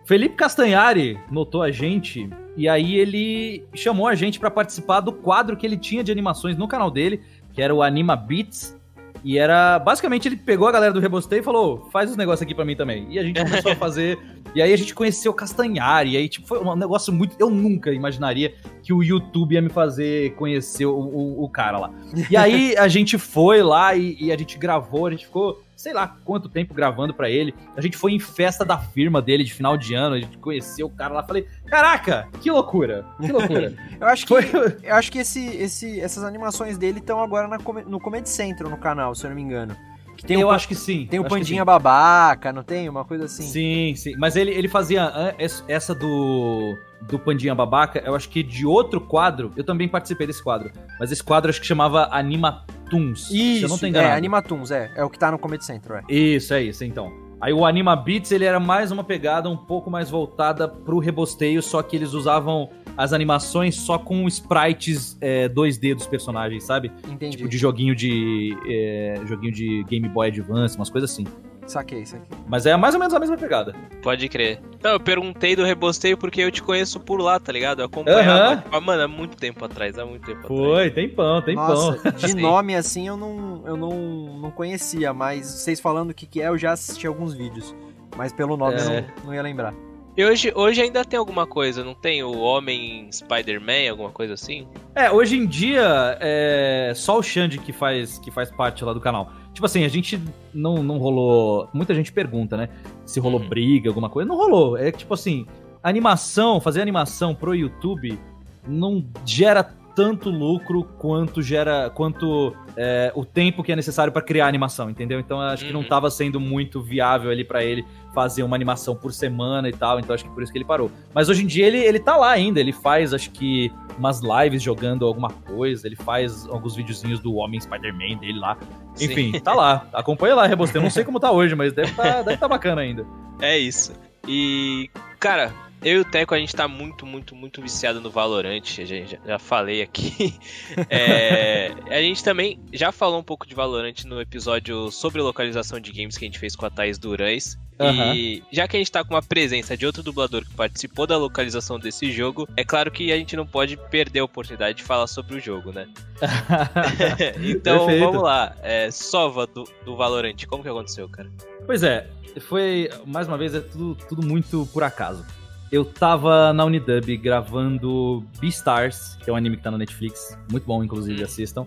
Felipe Castanhari notou a gente e aí ele chamou a gente para participar do quadro que ele tinha de animações no canal dele, que era o Anima Beats, e era. Basicamente, ele pegou a galera do Rebostei e falou: faz os negócios aqui para mim também. E a gente começou a fazer. E aí a gente conheceu Castanhari. E aí, tipo, foi um negócio muito. Eu nunca imaginaria que o YouTube ia me fazer conhecer o, o, o cara lá. E aí a gente foi lá e, e a gente gravou, a gente ficou sei lá quanto tempo gravando para ele. A gente foi em festa da firma dele de final de ano, a gente conheceu o cara lá. Falei, caraca, que loucura, que loucura. eu acho que, eu acho que esse, esse, essas animações dele estão agora na, no Comedy Central no canal, se eu não me engano. Que tem eu um, acho que sim. Tem o um Pandinha Babaca, não tem? Uma coisa assim. Sim, sim. Mas ele, ele fazia essa do do Pandinha Babaca, eu acho que de outro quadro, eu também participei desse quadro, mas esse quadro acho que chamava Animatoons. Isso, se eu não tô enganado. é, Animatoons, é. É o que tá no Comedy Central, é. Isso, é isso, então. Aí o Anima Beats, ele era mais uma pegada um pouco mais voltada pro rebosteio, só que eles usavam as animações só com sprites é, 2D dos personagens, sabe? Entendi. Tipo de joguinho de é, joguinho de Game Boy Advance, umas coisas assim. Saquei, saquei. Mas é mais ou menos a mesma pegada. Pode crer. Não, eu perguntei do rebosteio porque eu te conheço por lá, tá ligado? Eu acompanhava. Uhum. Mano, há muito tempo atrás, há muito tempo Foi, tem pão, tem Nossa, pão. De nome assim eu não, eu não, não conhecia, mas vocês falando o que, que é, eu já assisti alguns vídeos. Mas pelo nome é. eu não, não ia lembrar. E hoje, hoje ainda tem alguma coisa, não tem? O Homem Spider-Man, alguma coisa assim? É, hoje em dia é só o Xande que faz, que faz parte lá do canal. Tipo assim, a gente não, não rolou. Muita gente pergunta, né? Se rolou uhum. briga, alguma coisa. Não rolou. É tipo assim, animação, fazer animação pro YouTube não gera tanto lucro quanto gera quanto é, o tempo que é necessário para criar animação, entendeu? Então acho que não estava uhum. sendo muito viável ali para ele fazer uma animação por semana e tal, então acho que por isso que ele parou. Mas hoje em dia ele, ele tá lá ainda, ele faz acho que umas lives jogando alguma coisa, ele faz alguns videozinhos do Homem Spider-Man dele lá. Enfim, Sim. tá lá. Acompanha lá, Rebostei. Eu não sei como tá hoje, mas deve tá, deve tá bacana ainda. É isso. E, cara, eu e o Teco, a gente tá muito, muito, muito viciado no Valorant, já, já, já falei aqui. É, a gente também já falou um pouco de Valorant no episódio sobre localização de games que a gente fez com a Thaís Durães. E já que a gente tá com uma presença de outro dublador que participou da localização desse jogo, é claro que a gente não pode perder a oportunidade de falar sobre o jogo, né? então Perfeito. vamos lá. É, Sova do, do Valorant, como que aconteceu, cara? Pois é, foi, mais uma vez, é tudo, tudo muito por acaso. Eu tava na Unidub gravando Beastars, que é um anime que tá na Netflix, muito bom, inclusive, assistam.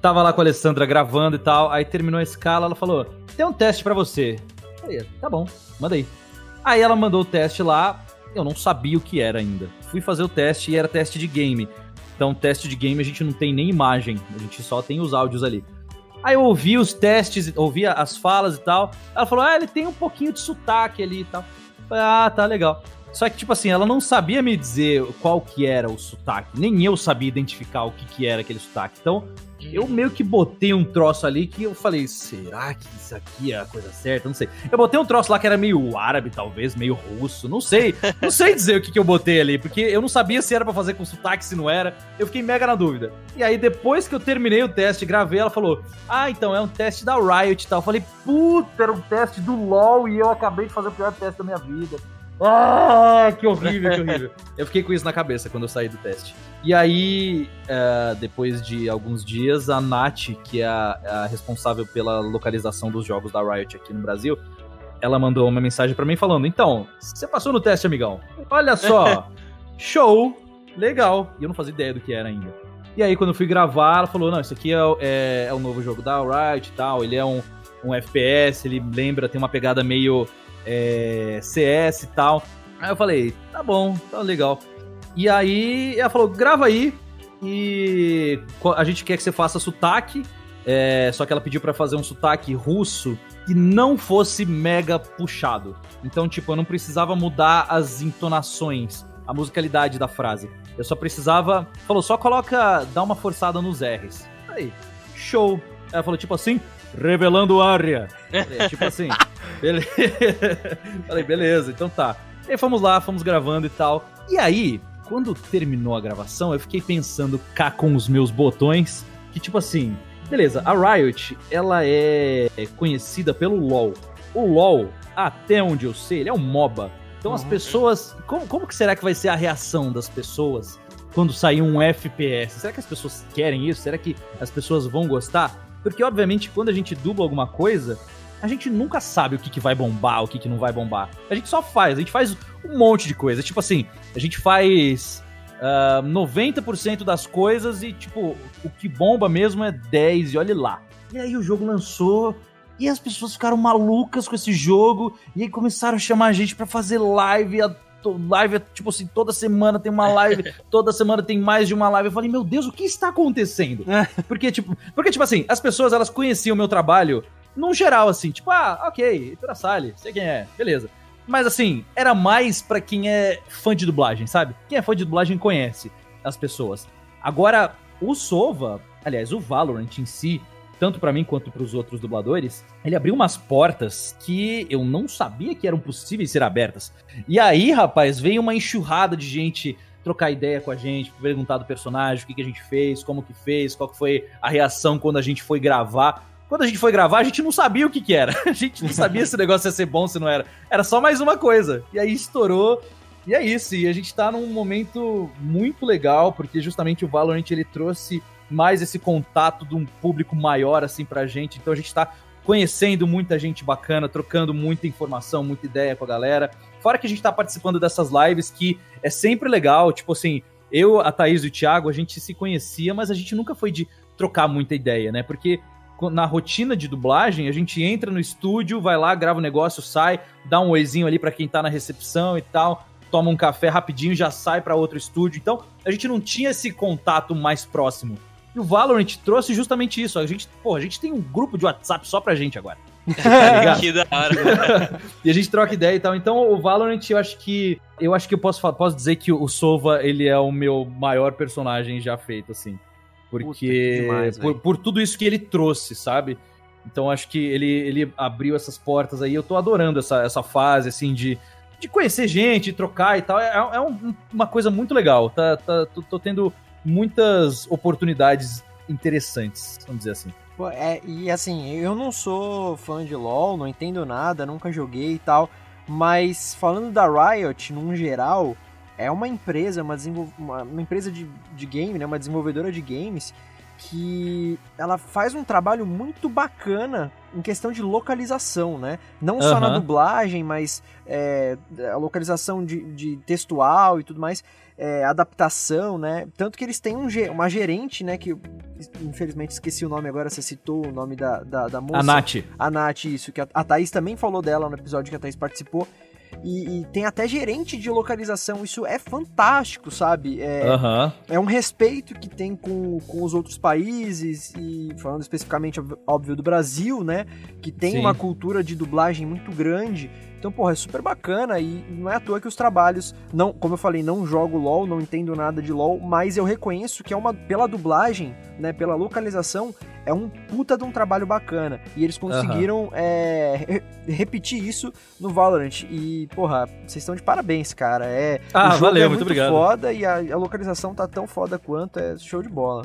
Tava lá com a Alessandra gravando e tal, aí terminou a escala, ela falou, tem um teste pra você. Aí, tá bom, manda aí. Aí ela mandou o teste lá, eu não sabia o que era ainda. Fui fazer o teste e era teste de game. Então, teste de game a gente não tem nem imagem, a gente só tem os áudios ali. Aí eu ouvi os testes, ouvi as falas e tal. Ela falou: Ah, ele tem um pouquinho de sotaque ali e tal. Falei, ah, tá legal. Só que, tipo assim, ela não sabia me dizer qual que era o sotaque. Nem eu sabia identificar o que, que era aquele sotaque. Então, eu meio que botei um troço ali que eu falei, será que isso aqui é a coisa certa? Não sei. Eu botei um troço lá que era meio árabe, talvez, meio russo, não sei. Não sei dizer o que, que eu botei ali, porque eu não sabia se era pra fazer com sotaque, se não era. Eu fiquei mega na dúvida. E aí, depois que eu terminei o teste, gravei, ela falou, ah, então é um teste da Riot e tal. Eu falei, puta, era um teste do LoL e eu acabei de fazer o pior teste da minha vida. Ah, que horrível, que horrível. Eu fiquei com isso na cabeça quando eu saí do teste. E aí, é, depois de alguns dias, a Nath, que é a, a responsável pela localização dos jogos da Riot aqui no Brasil, ela mandou uma mensagem pra mim falando: Então, você passou no teste, amigão? Olha só, show, legal. E eu não fazia ideia do que era ainda. E aí, quando eu fui gravar, ela falou: Não, isso aqui é, o- é, é o novo jogo da Riot e tal. Ele é um, um FPS, ele lembra, tem uma pegada meio é, CS e tal. Aí eu falei, tá bom, tá legal. E aí ela falou, grava aí e a gente quer que você faça sotaque. é, só que ela pediu pra fazer um sotaque russo que não fosse mega puxado. Então, tipo, eu não precisava mudar as entonações, a musicalidade da frase. Eu só precisava. Falou, só coloca. dá uma forçada nos R's. Aí, show. Ela falou, tipo assim, revelando área. Falei, tipo assim, beleza. Falei, beleza, então tá. E aí fomos lá, fomos gravando e tal. E aí, quando terminou a gravação, eu fiquei pensando cá com os meus botões, que tipo assim, beleza, a Riot, ela é conhecida pelo LoL. O LoL, até onde eu sei, ele é um MOBA. Então as Uhum. pessoas, como, como que será que vai ser a reação das pessoas quando sair um FPS? Será que as pessoas querem isso? Será que as pessoas vão gostar? Porque, obviamente, quando a gente dubla alguma coisa, a gente nunca sabe o que, que vai bombar, o que, que não vai bombar. A gente só faz, a gente faz um monte de coisa. Tipo assim, a gente faz ah, 90% das coisas e, tipo, o que bomba mesmo é 10 e olhe lá. E aí o jogo lançou e as pessoas ficaram malucas com esse jogo e aí começaram a chamar a gente pra fazer live. Live, tipo assim, toda semana tem uma live, toda semana tem mais de uma live. Eu falei, meu Deus, o que está acontecendo? Porque, tipo, porque, tipo assim, as pessoas elas conheciam o meu trabalho num geral, assim, tipo, ah, ok, Heitor Assali, sei quem é, beleza. Mas assim, era mais pra quem é fã de dublagem, sabe? Quem é fã de dublagem conhece as pessoas. Agora, o Sova, aliás, o Valorant em si, tanto pra mim quanto pros outros dubladores, ele abriu umas portas que eu não sabia que eram possíveis ser abertas. E aí, rapaz, veio uma enxurrada de gente trocar ideia com a gente, perguntar do personagem, o que, que a gente fez, como que fez, qual que foi a reação quando a gente foi gravar. Quando a gente foi gravar, a gente não sabia o que que era. A gente não sabia se o negócio ia ser bom, se não era. Era só mais uma coisa. E aí estourou. E é isso. E a gente tá num momento muito legal, porque justamente o Valorant ele trouxe mais esse contato de um público maior assim pra gente. Então a gente tá conhecendo muita gente bacana, trocando muita informação, muita ideia com a galera. Fora que a gente tá participando dessas lives que é sempre legal, tipo assim, eu, a Thaís e o Thiago, a gente se conhecia, mas a gente nunca foi de trocar muita ideia, né? Porque na rotina de dublagem, a gente entra no estúdio, vai lá, grava o negócio, sai, dá um oizinho ali pra quem tá na recepção e tal, toma um café rapidinho, já sai pra outro estúdio. Então, a gente não tinha esse contato mais próximo. E o Valorant trouxe justamente isso. A gente, pô, a gente tem um grupo de WhatsApp só pra gente agora. Tá que da hora. e a gente troca ideia e tal. Então, o Valorant, eu acho que. Eu acho que eu posso, posso dizer que o Sova, ele é o meu maior personagem já feito, assim. Porque. que demais, por, por tudo isso que ele trouxe, sabe? Então, acho que ele, ele abriu essas portas aí. Eu tô adorando essa, essa fase, assim, de, de conhecer gente, trocar e tal. É, é um- uma coisa muito legal. Tá, tá, tô, tô tendo muitas oportunidades interessantes, vamos dizer assim. É, e assim, eu não sou fã de LoL, não entendo nada, nunca joguei e tal, mas falando da Riot, num geral, é uma empresa, uma, uma, uma empresa de, de game, né, uma desenvolvedora de games, que ela faz um trabalho muito bacana em questão de localização, né? Não só na dublagem, mas é, a localização de, de, textual e tudo mais, é, adaptação, né? Tanto que eles têm um, uma gerente, né? Que infelizmente esqueci o nome agora, você citou o nome da, da, da moça. A Nath. A Nath, isso, que a, a Thaís também falou dela no episódio que a Thaís participou. E, e, tem até gerente de localização. Isso é fantástico, sabe? É, uhum. é um respeito que tem com, com os outros países, e falando especificamente, óbvio, do Brasil, né? Que tem Sim. uma cultura de dublagem muito grande. Então, porra, é super bacana e não é à toa que os trabalhos, não, como eu falei, não jogo LoL, não entendo nada de LoL, mas eu reconheço que é uma pela dublagem, né, pela localização, é um puta de um trabalho bacana. E eles conseguiram uhum. é, repetir isso no Valorant. E, porra, vocês estão de parabéns, cara. É, ah, valeu, é muito, muito obrigado. foda e a, a localização tá tão foda quanto, é show de bola.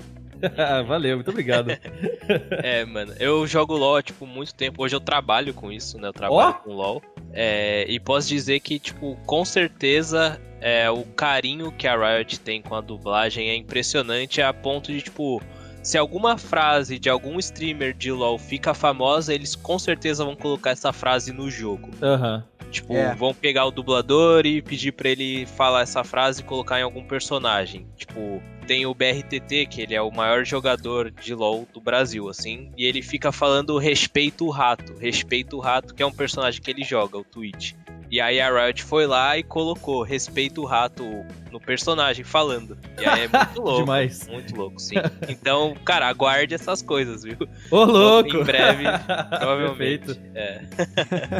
Valeu, muito obrigado. é, mano, eu jogo LoL há, tipo, muito tempo. Hoje eu trabalho com isso, né? Eu trabalho oh? com LoL. É, e posso dizer que, tipo, com certeza é, o carinho que a Riot tem com a dublagem é impressionante a ponto de, tipo, se alguma frase de algum streamer de LoL fica famosa, eles com certeza vão colocar essa frase no jogo. Aham. Uhum. Tipo, é. vão pegar o dublador e pedir para ele falar essa frase e colocar em algum personagem. Tipo, tem o BRTT, que ele é o maior jogador de LoL do Brasil, assim, e ele fica falando respeito o rato, respeito o rato, que é um personagem que ele joga, o Twitch. E aí a Riot foi lá e colocou respeito o rato no personagem falando. E aí é muito louco. Demais. Muito louco, sim. Então, cara, aguarde essas coisas, viu? Ô, louco! Em breve, provavelmente. É.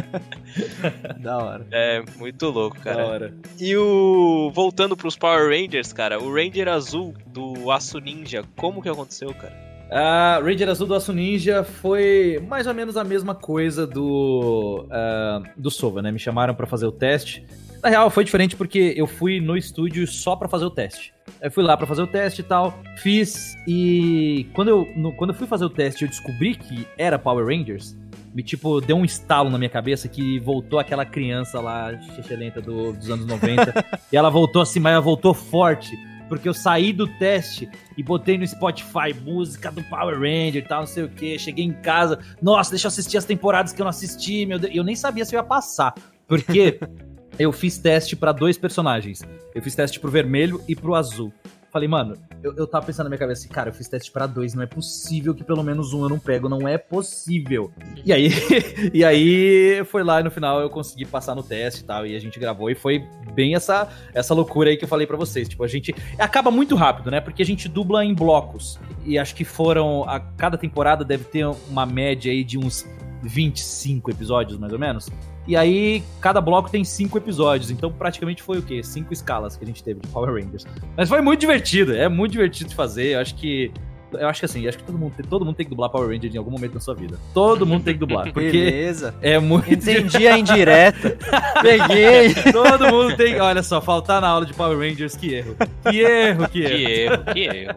da hora. É, muito louco, cara. Da hora. E o. Voltando pros Power Rangers, cara, o Ranger Azul do Aço Ninja, como que aconteceu, cara? A Ranger Azul do Aço Ninja foi mais ou menos a mesma coisa do uh, do Sova, né? Me chamaram para fazer o teste. Na real, foi diferente porque eu fui no estúdio só para fazer o teste. Eu fui lá para fazer o teste e tal, fiz e quando eu no, quando eu fui fazer o teste, eu descobri que era Power Rangers. Me tipo deu um estalo na minha cabeça que voltou aquela criança lá, lenta do, dos anos 90, e ela voltou assim, mas ela voltou forte porque eu saí do teste e botei no Spotify música do Power Ranger e tal, não sei o que. Cheguei em casa, nossa, deixa eu assistir as temporadas que eu não assisti, meu Deus. Eu nem sabia se eu ia passar, porque eu fiz teste para dois personagens. Eu fiz teste pro vermelho e pro azul. Falei, mano, eu, eu tava pensando na minha cabeça assim, cara, eu fiz teste para dois, não é possível que pelo menos um eu não pego, não é possível. E aí, e aí foi lá e no final eu consegui passar no teste e tal, e a gente gravou e foi bem essa, essa loucura aí que eu falei para vocês. Tipo, a gente acaba muito rápido, né? Porque a gente dubla em blocos. E acho que foram, a cada temporada deve ter uma média aí de uns 25 episódios, mais ou menos. E aí, cada bloco tem cinco episódios. Então, praticamente foi o quê? Cinco escalas que a gente teve de Power Rangers. Mas foi muito divertido. É muito divertido de fazer. Eu acho que. Eu acho que assim, acho que todo mundo, todo mundo tem que dublar Power Rangers em algum momento da sua vida. Todo mundo tem que dublar. Porque Beleza. É muito. Entendi a indireta. Peguei. todo mundo tem. Olha só, faltar na aula de Power Rangers, que erro. Que erro, que erro. Que erro, que erro.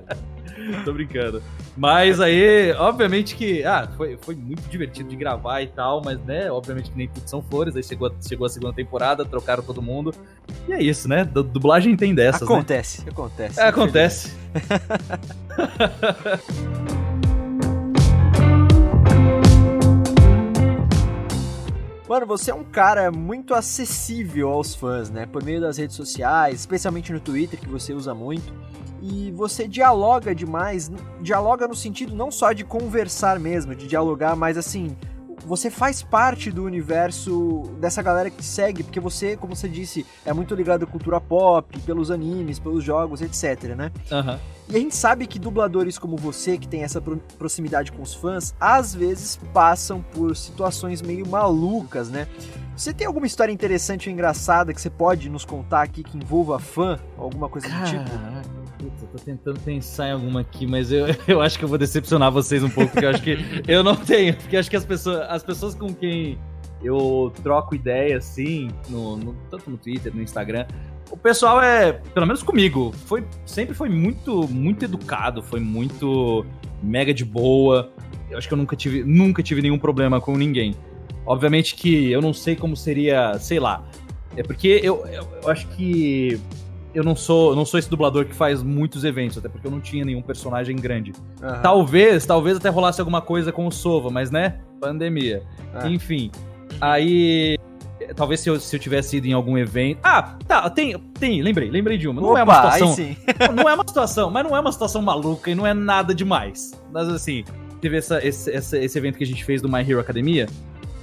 Tô brincando. Mas aí, obviamente que. Ah, foi, foi muito divertido de gravar e tal, mas, né, obviamente que nem tudo são flores. Aí chegou, chegou a segunda temporada, trocaram todo mundo. E é isso, né? Du dublagem tem dessas. Né? Acontece, né? acontece. É, acontece. Mano, você é um cara muito acessível aos fãs, né? Por meio das redes sociais, especialmente no Twitter, que você usa muito e você dialoga demais, dialoga no sentido não só de conversar mesmo, de dialogar, mas assim, você faz parte do universo dessa galera que te segue, porque você, como você disse, é muito ligado à cultura pop, pelos animes, pelos jogos, etc, né? Uhum. E a gente sabe que dubladores como você, que tem essa proximidade com os fãs, às vezes passam por situações meio malucas, né? Você tem alguma história interessante ou engraçada que você pode nos contar aqui que envolva fã? Alguma coisa Caraca. do tipo? Puta, tô tentando pensar em alguma aqui, mas eu, eu acho que eu vou decepcionar vocês um pouco, porque eu acho que eu não tenho. Porque acho que as pessoas, as pessoas com quem eu troco ideia, assim, no, no, tanto no Twitter, no Instagram, o pessoal é, pelo menos comigo, foi, sempre foi muito, muito educado, foi muito mega de boa. eu acho que eu nunca tive, nunca tive nenhum problema com ninguém. Obviamente que eu não sei como seria, sei lá. É porque eu, eu, eu acho que eu não sou, não sou esse dublador que faz muitos eventos, até porque eu não tinha nenhum personagem grande. Aham. Talvez, talvez até rolasse alguma coisa com o Sova, mas né? Pandemia. Ah. Enfim. Aí. Talvez se eu, se eu tivesse ido em algum evento. Ah, tá, tem, tem, lembrei, lembrei de uma. Não é uma Opa, situação. Não é uma situação, mas não é uma situação maluca e não é nada demais. Mas assim, teve essa, esse, esse, esse evento que a gente fez do My Hero Academia,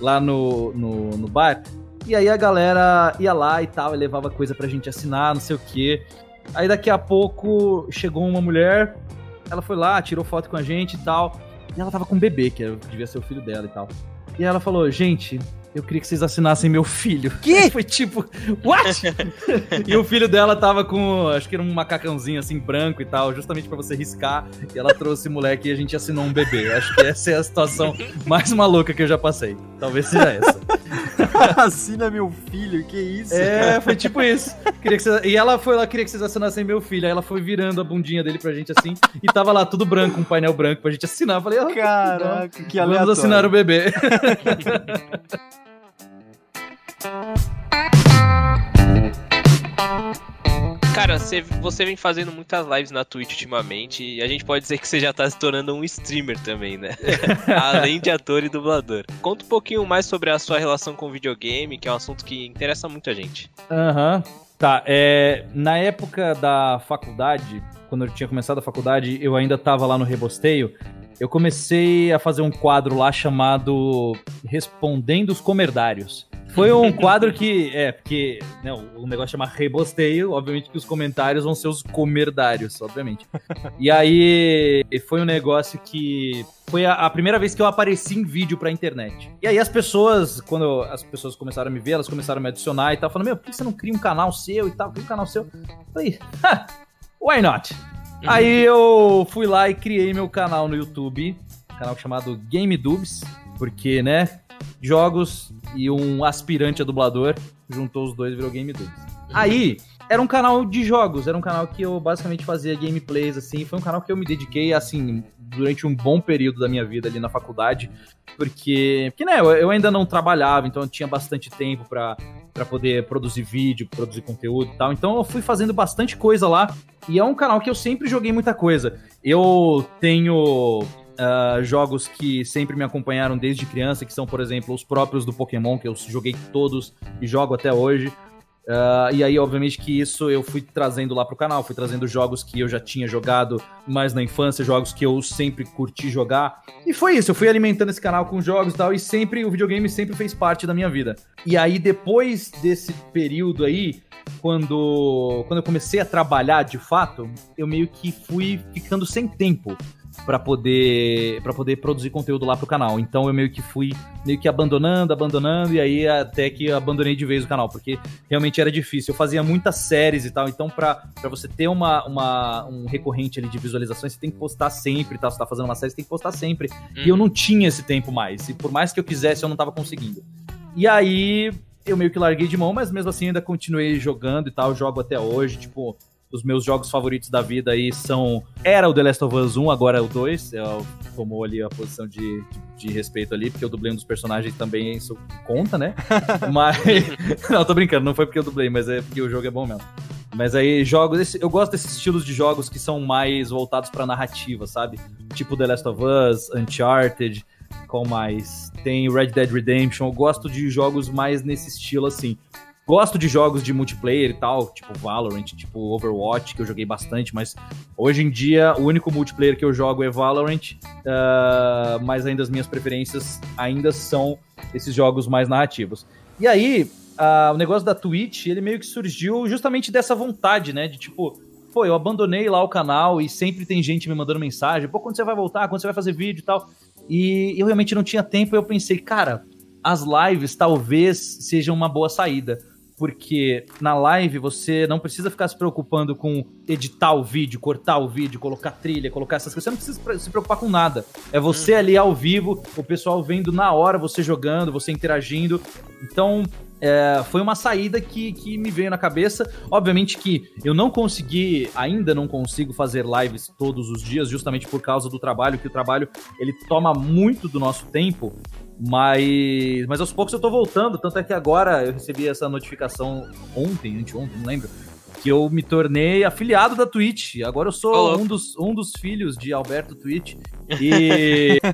lá no, no, no bar. E aí a galera ia lá e tal, e levava coisa pra gente assinar, não sei o quê. Aí daqui a pouco chegou uma mulher, ela foi lá, tirou foto com a gente e tal. E ela tava com um bebê, que era- devia ser o filho dela e tal. E ela falou, gente, eu queria que vocês assinassem meu filho. Que? Foi tipo, what? e o filho dela tava com, acho que era um macacãozinho assim, branco e tal, justamente pra você riscar. E ela trouxe o moleque e a gente assinou um bebê. Acho que essa é a situação mais maluca que eu já passei. Talvez seja essa. Assina meu filho, que isso? É, foi tipo isso. Que vocês- E ela foi lá, queria que vocês assinassem meu filho. Aí ela foi virando a bundinha dele pra gente assim. E tava lá tudo branco, um painel branco pra gente assinar. Eu falei, ah, Caraca, que vamos aleatório. assinar o bebê. Cara, você, você vem fazendo muitas lives na Twitch ultimamente e a gente pode dizer que você já tá se tornando um streamer também, né? Além de ator e dublador. Conta um pouquinho mais sobre a sua relação com videogame, que é um assunto que interessa muito a gente. Aham. Tá, é, na época da faculdade, quando eu tinha começado a faculdade, eu ainda tava lá no Rebosteio. Eu comecei a fazer um quadro lá chamado Respondendo os Comerdários. Foi um quadro que, é, porque né, o o negócio chama Rebosteio, obviamente que os comentários vão ser os comerdários, obviamente. E aí foi um negócio que foi a, a primeira vez que eu apareci em vídeo pra internet. E aí as pessoas, quando as pessoas começaram a me ver, elas começaram a me adicionar e tal, falando, meu, por que você não cria um canal seu e tal? Cria um canal seu. Eu falei, ha, why not? Aí eu fui lá e criei meu canal no YouTube, canal chamado Game Dubs, porque, né, jogos e um aspirante a dublador, juntou os dois e virou Game Dubs. Aí, era um canal de jogos, era um canal que eu basicamente fazia gameplays, assim, foi um canal que eu me dediquei, assim, durante um bom período da minha vida ali na faculdade, porque, porque né, eu, eu ainda não trabalhava, então eu tinha bastante tempo pra, pra poder produzir vídeo, produzir conteúdo e tal, então eu fui fazendo bastante coisa lá, e é um canal que eu sempre joguei muita coisa. Eu tenho ah, jogos que sempre me acompanharam desde criança, que são, por exemplo, os próprios do Pokémon, que eu joguei todos e jogo até hoje. Ah, e aí, obviamente, que isso eu fui trazendo lá pro canal, fui trazendo jogos que eu já tinha jogado mais na infância, jogos que eu sempre curti jogar. E foi isso, eu fui alimentando esse canal com jogos e tal, e sempre o videogame sempre fez parte da minha vida. E aí, depois desse período aí, quando, quando eu comecei a trabalhar de fato, eu meio que fui ficando sem tempo para poder para poder produzir conteúdo lá pro canal. Então eu meio que fui meio que abandonando, abandonando e aí até que abandonei de vez o canal, porque realmente era difícil. Eu fazia muitas séries e tal, então pra, pra você ter uma, uma um recorrente ali de visualizações, você tem que postar sempre, tá? Você tá fazendo uma série, você tem que postar sempre. E eu não tinha esse tempo mais. E por mais que eu quisesse, eu não tava conseguindo. E aí eu meio que larguei de mão, mas mesmo assim ainda continuei jogando e tal, jogo até hoje, tipo, os meus jogos favoritos da vida aí são. Era o The Last of Us 1, agora é o 2. É, o- tomou ali a posição de, de, de respeito ali, porque eu dublei um dos personagens também, isso conta, né? Mas. não, tô brincando, não foi porque eu dublei, mas é porque o jogo é bom mesmo. Mas aí, jogos. esse- eu gosto desses estilos de jogos que são mais voltados pra narrativa, sabe? Tipo The Last of Us, Uncharted. Qual mais? Tem Red Dead Redemption. Eu gosto de jogos mais nesse estilo assim. Gosto de jogos de multiplayer e tal, tipo Valorant, tipo Overwatch, que eu joguei bastante, mas hoje em dia o único multiplayer que eu jogo é Valorant, ah, mas ainda as minhas preferências ainda são esses jogos mais narrativos. E aí, ah, o negócio da Twitch, ele meio que surgiu justamente dessa vontade, né, de tipo, pô, eu abandonei lá o canal e sempre tem gente me mandando mensagem, pô, quando você vai voltar, quando você vai fazer vídeo e tal. E eu realmente não tinha tempo e eu pensei, cara, as lives talvez sejam uma boa saída. Porque na live você não precisa ficar se preocupando com editar o vídeo, cortar o vídeo, colocar trilha, colocar essas coisas. Você não precisa pre- se preocupar com nada. É você ali ao vivo, o pessoal vendo na hora você jogando, você interagindo. Então, é, foi uma saída que, que me veio na cabeça. Obviamente que eu não consegui, ainda não consigo fazer lives todos os dias, justamente por causa do trabalho, que o trabalho ele toma muito do nosso tempo. Mas, mas aos poucos eu tô voltando, tanto é que agora eu recebi essa notificação ontem, anteontem, não lembro, que eu me tornei afiliado da Twitch. Agora eu sou um, dos, um dos filhos de Alberto Twitch. E...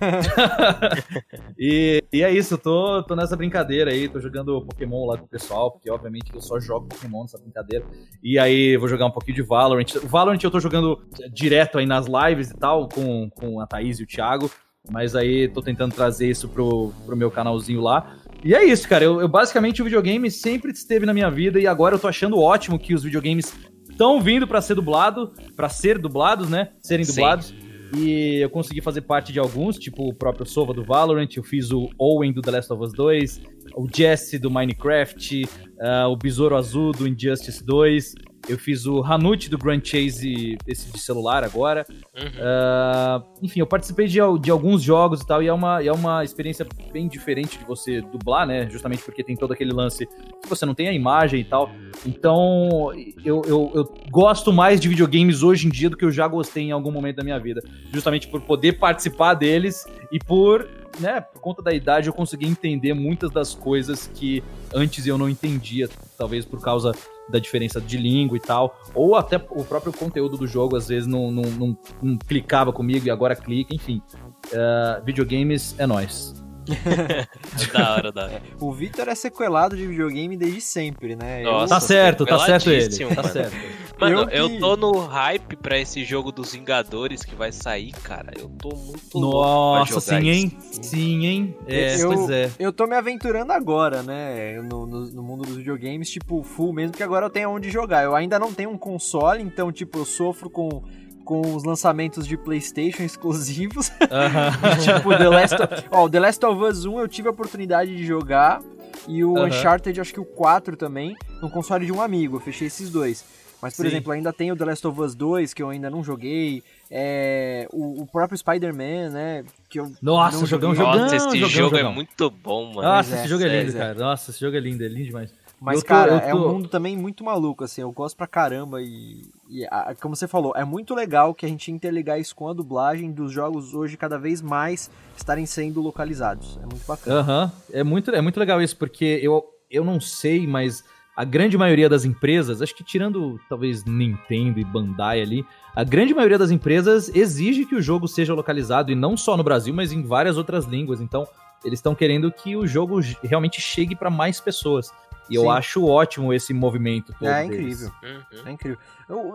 e, e é isso, eu tô, tô nessa brincadeira aí, tô jogando Pokémon lá com o pessoal, porque obviamente eu só jogo Pokémon nessa brincadeira. E aí vou jogar um pouquinho de Valorant. O Valorant eu tô jogando direto aí nas lives e tal, com, com a Thaís e o Thiago. Mas aí tô tentando trazer isso pro, pro meu canalzinho lá. E é isso, cara. Eu, eu, basicamente o videogame sempre esteve na minha vida e agora eu tô achando ótimo que os videogames estão vindo para ser dublado, para ser dublados, né? Serem dublados. Sim. E eu consegui fazer parte de alguns, tipo o próprio Sova do Valorant, eu fiz o Owen do The Last of Us 2, o Jesse do Minecraft, uh, o Besouro Azul do Injustice 2, eu fiz o Hanut do Grand Chase, esse de celular agora. Uhum. Uh, enfim, eu participei de, de, alguns jogos e tal, e é, uma, é uma experiência bem diferente de você dublar, né? Justamente porque tem todo aquele lance que você não tem a imagem e tal. Então, eu, eu, eu gosto mais de videogames hoje em dia do que eu já gostei em algum momento da minha vida. Justamente por poder participar deles e por né, por conta da idade, eu consegui entender muitas das coisas que antes eu não entendia, talvez por causa da diferença de língua e tal, ou até o próprio conteúdo do jogo às vezes não, não, não, não clicava comigo e agora clica, enfim. Uh, videogames é nós. da hora, da hora. É, o Victor é sequelado de videogame desde sempre, né? Nossa, tá certo, tá certo ele. Tá mano. certo. Mano, eu, que... eu, tô no hype pra esse jogo dos Vingadores que vai sair, cara. Eu tô muito Nossa, sim, hein? Sim, hein? É, eu, pois é. Eu tô me aventurando agora, né? No, no, no, mundo dos videogames, tipo, full mesmo, que agora eu tenho onde jogar. Eu ainda não tenho um console, então, tipo, eu sofro com com os lançamentos de PlayStation exclusivos. Uh -huh. tipo, The Last, of, ó, The Last of Us 1 eu tive a oportunidade de jogar. E o uh -huh. Uncharted, acho que o 4 também, no console de um amigo. Eu fechei esses dois. Mas, por Sim. exemplo, ainda tem o The Last of Us 2, que eu ainda não joguei. É, o, o, próprio Spider-Man, né? Que eu Nossa, jogão, jogão. Nossa, esse jogão, jogo jogão. é muito bom, mano. Nossa, esse é, jogo é lindo, é, cara. Nossa, esse jogo é lindo, é lindo demais. Mas, tô, cara, tô... é um mundo também muito maluco, assim, eu gosto pra caramba e, e a, como você falou, é muito legal que a gente interligar isso com a dublagem dos jogos hoje cada vez mais estarem sendo localizados. É muito bacana. Aham, uhum. é, muito, é muito legal isso, porque eu, eu não sei, mas a grande maioria das empresas, acho que tirando talvez Nintendo e Bandai ali, a grande maioria das empresas exige que o jogo seja localizado, e não só no Brasil, mas em várias outras línguas. Então, eles estão querendo que o jogo realmente chegue para mais pessoas. E Sim. eu acho ótimo esse movimento todo. É incrível. Uhum. É incrível.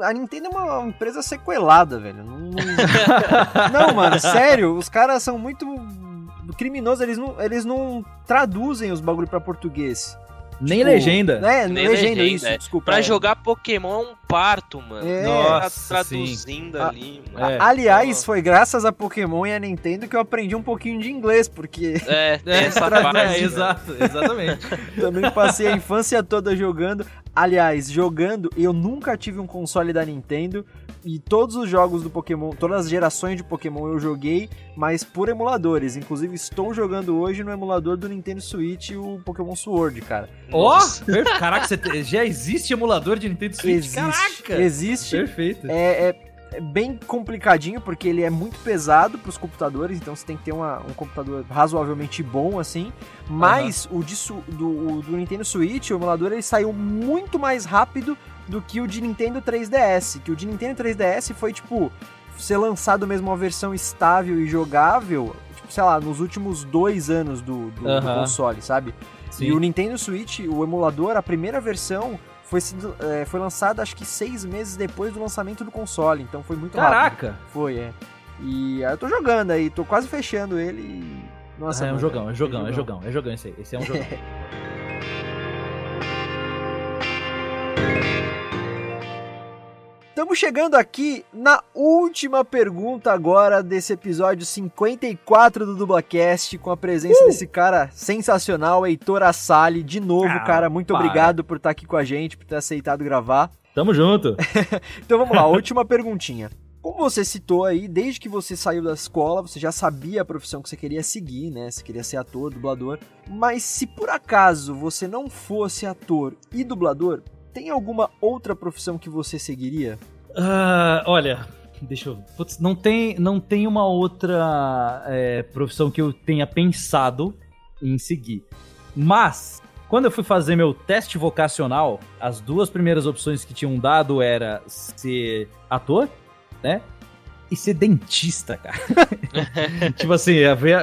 a Nintendo é uma empresa sequelada, velho. Não, não... não, mano, sério. Os caras são muito criminosos. Eles não, eles não traduzem os bagulho para português. Nem tipo, legenda. Né? Nem legenda, legenda isso, é. desculpa. Pra é. jogar Pokémon é um parto, mano. É. Nossa, traduzindo sim. ali, a, mano. É. Aliás, foi graças a Pokémon e a Nintendo que eu aprendi um pouquinho de inglês, porque... É, é essa parte. É, exato, exatamente. Também passei a infância toda jogando. Aliás, jogando, eu nunca tive um console da Nintendo, e todos os jogos do Pokémon, todas as gerações de Pokémon eu joguei, mas por emuladores. Inclusive, estou jogando hoje no emulador do Nintendo Switch o Pokémon Sword, cara. Ó! Oh, caraca, você já existe emulador de Nintendo Switch? Existe, caraca! Existe. Perfeito. É, é, é, bem complicadinho, porque ele é muito pesado para os computadores, então você tem que ter uma, um computador razoavelmente bom, assim. Mas uhum. o de, do, o do Nintendo Switch, o emulador, ele saiu muito mais rápido do que o de Nintendo 3DS. Que o de Nintendo 3DS foi, tipo, ser lançado mesmo uma versão estável e jogável, tipo, sei lá, nos últimos dois anos do, do, do console, sabe? Sim. E o Nintendo Switch, o emulador, a primeira versão foi, é, foi lançada acho que seis meses depois do lançamento do console, então foi muito Caraca. rápido. Foi, é. E aí eu tô jogando aí, tô quase fechando ele e... Nossa, ah, é um jogão, é jogão, é jogão, é jogão esse aí. Esse é um jogão. Estamos chegando aqui na última pergunta agora desse episódio 54 do Dublacast, com a presença uh! desse cara sensacional, Heitor Assali. De novo, ah, cara, muito para. obrigado por estar aqui com a gente, por ter aceitado gravar. Tamo junto. então vamos lá, última perguntinha. Como você citou aí, desde que você saiu da escola, você já sabia a profissão que você queria seguir, né? Você queria ser ator, dublador. Mas se por acaso você não fosse ator e dublador, tem alguma outra profissão que você seguiria? Uh, olha, deixa eu. Putz, não tem, não tem uma outra é, profissão que eu tenha pensado em seguir. Mas, quando eu fui fazer meu teste vocacional, as duas primeiras opções que tinham dado era ser ator né? E ser dentista, cara. tipo assim,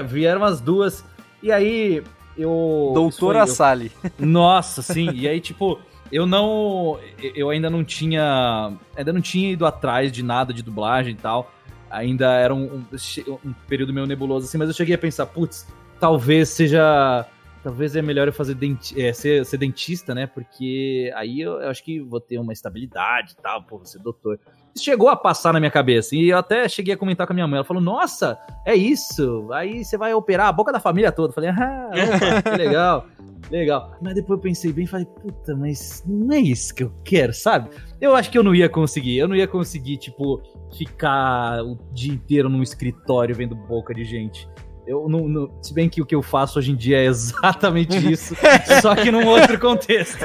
vieram as duas. E aí eu. Doutora Sally. Nossa, sim. E aí, tipo, eu não. Eu ainda não tinha. Ainda não tinha ido atrás de nada de dublagem e tal. Ainda era um, um, um período meio nebuloso assim, mas eu cheguei a pensar, putz, talvez seja talvez é melhor eu fazer denti é, ser, ser, dentista, né? Porque aí eu, eu, acho que vou ter uma estabilidade e tal, pô, vou ser doutor. Chegou a passar na minha cabeça. E eu até cheguei a comentar com a minha mãe. Ela falou: Nossa, é isso. Aí você vai operar a boca da família toda. Eu falei: Ah, opa, que legal. Legal. Mas depois eu pensei bem e falei, puta, mas não é isso que eu quero, sabe? Eu acho que eu não ia conseguir. Eu não ia conseguir, tipo, ficar o dia inteiro num escritório vendo boca de gente. Eu não, não, se bem que o que eu faço hoje em dia é exatamente isso, só que num outro contexto.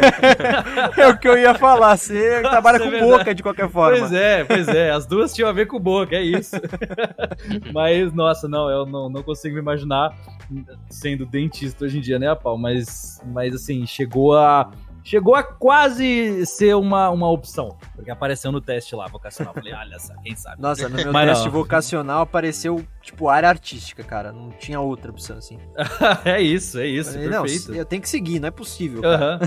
é o que eu ia falar, você Nossa, trabalha com é boca de qualquer forma. Pois é, pois é, as duas tinham a ver com boca, é isso. mas, nossa, não, eu não, não consigo me imaginar sendo dentista hoje em dia, né, Pau? Mas, mas assim, chegou a chegou a quase ser uma, uma opção. Porque apareceu no teste lá, vocacional. Falei, olha só, quem sabe. Nossa, no meu Mas teste não. vocacional apareceu, tipo, área artística, cara. Não tinha outra opção, assim. é isso, é isso, Falei, perfeito. Não, eu tenho que seguir, não é possível, cara.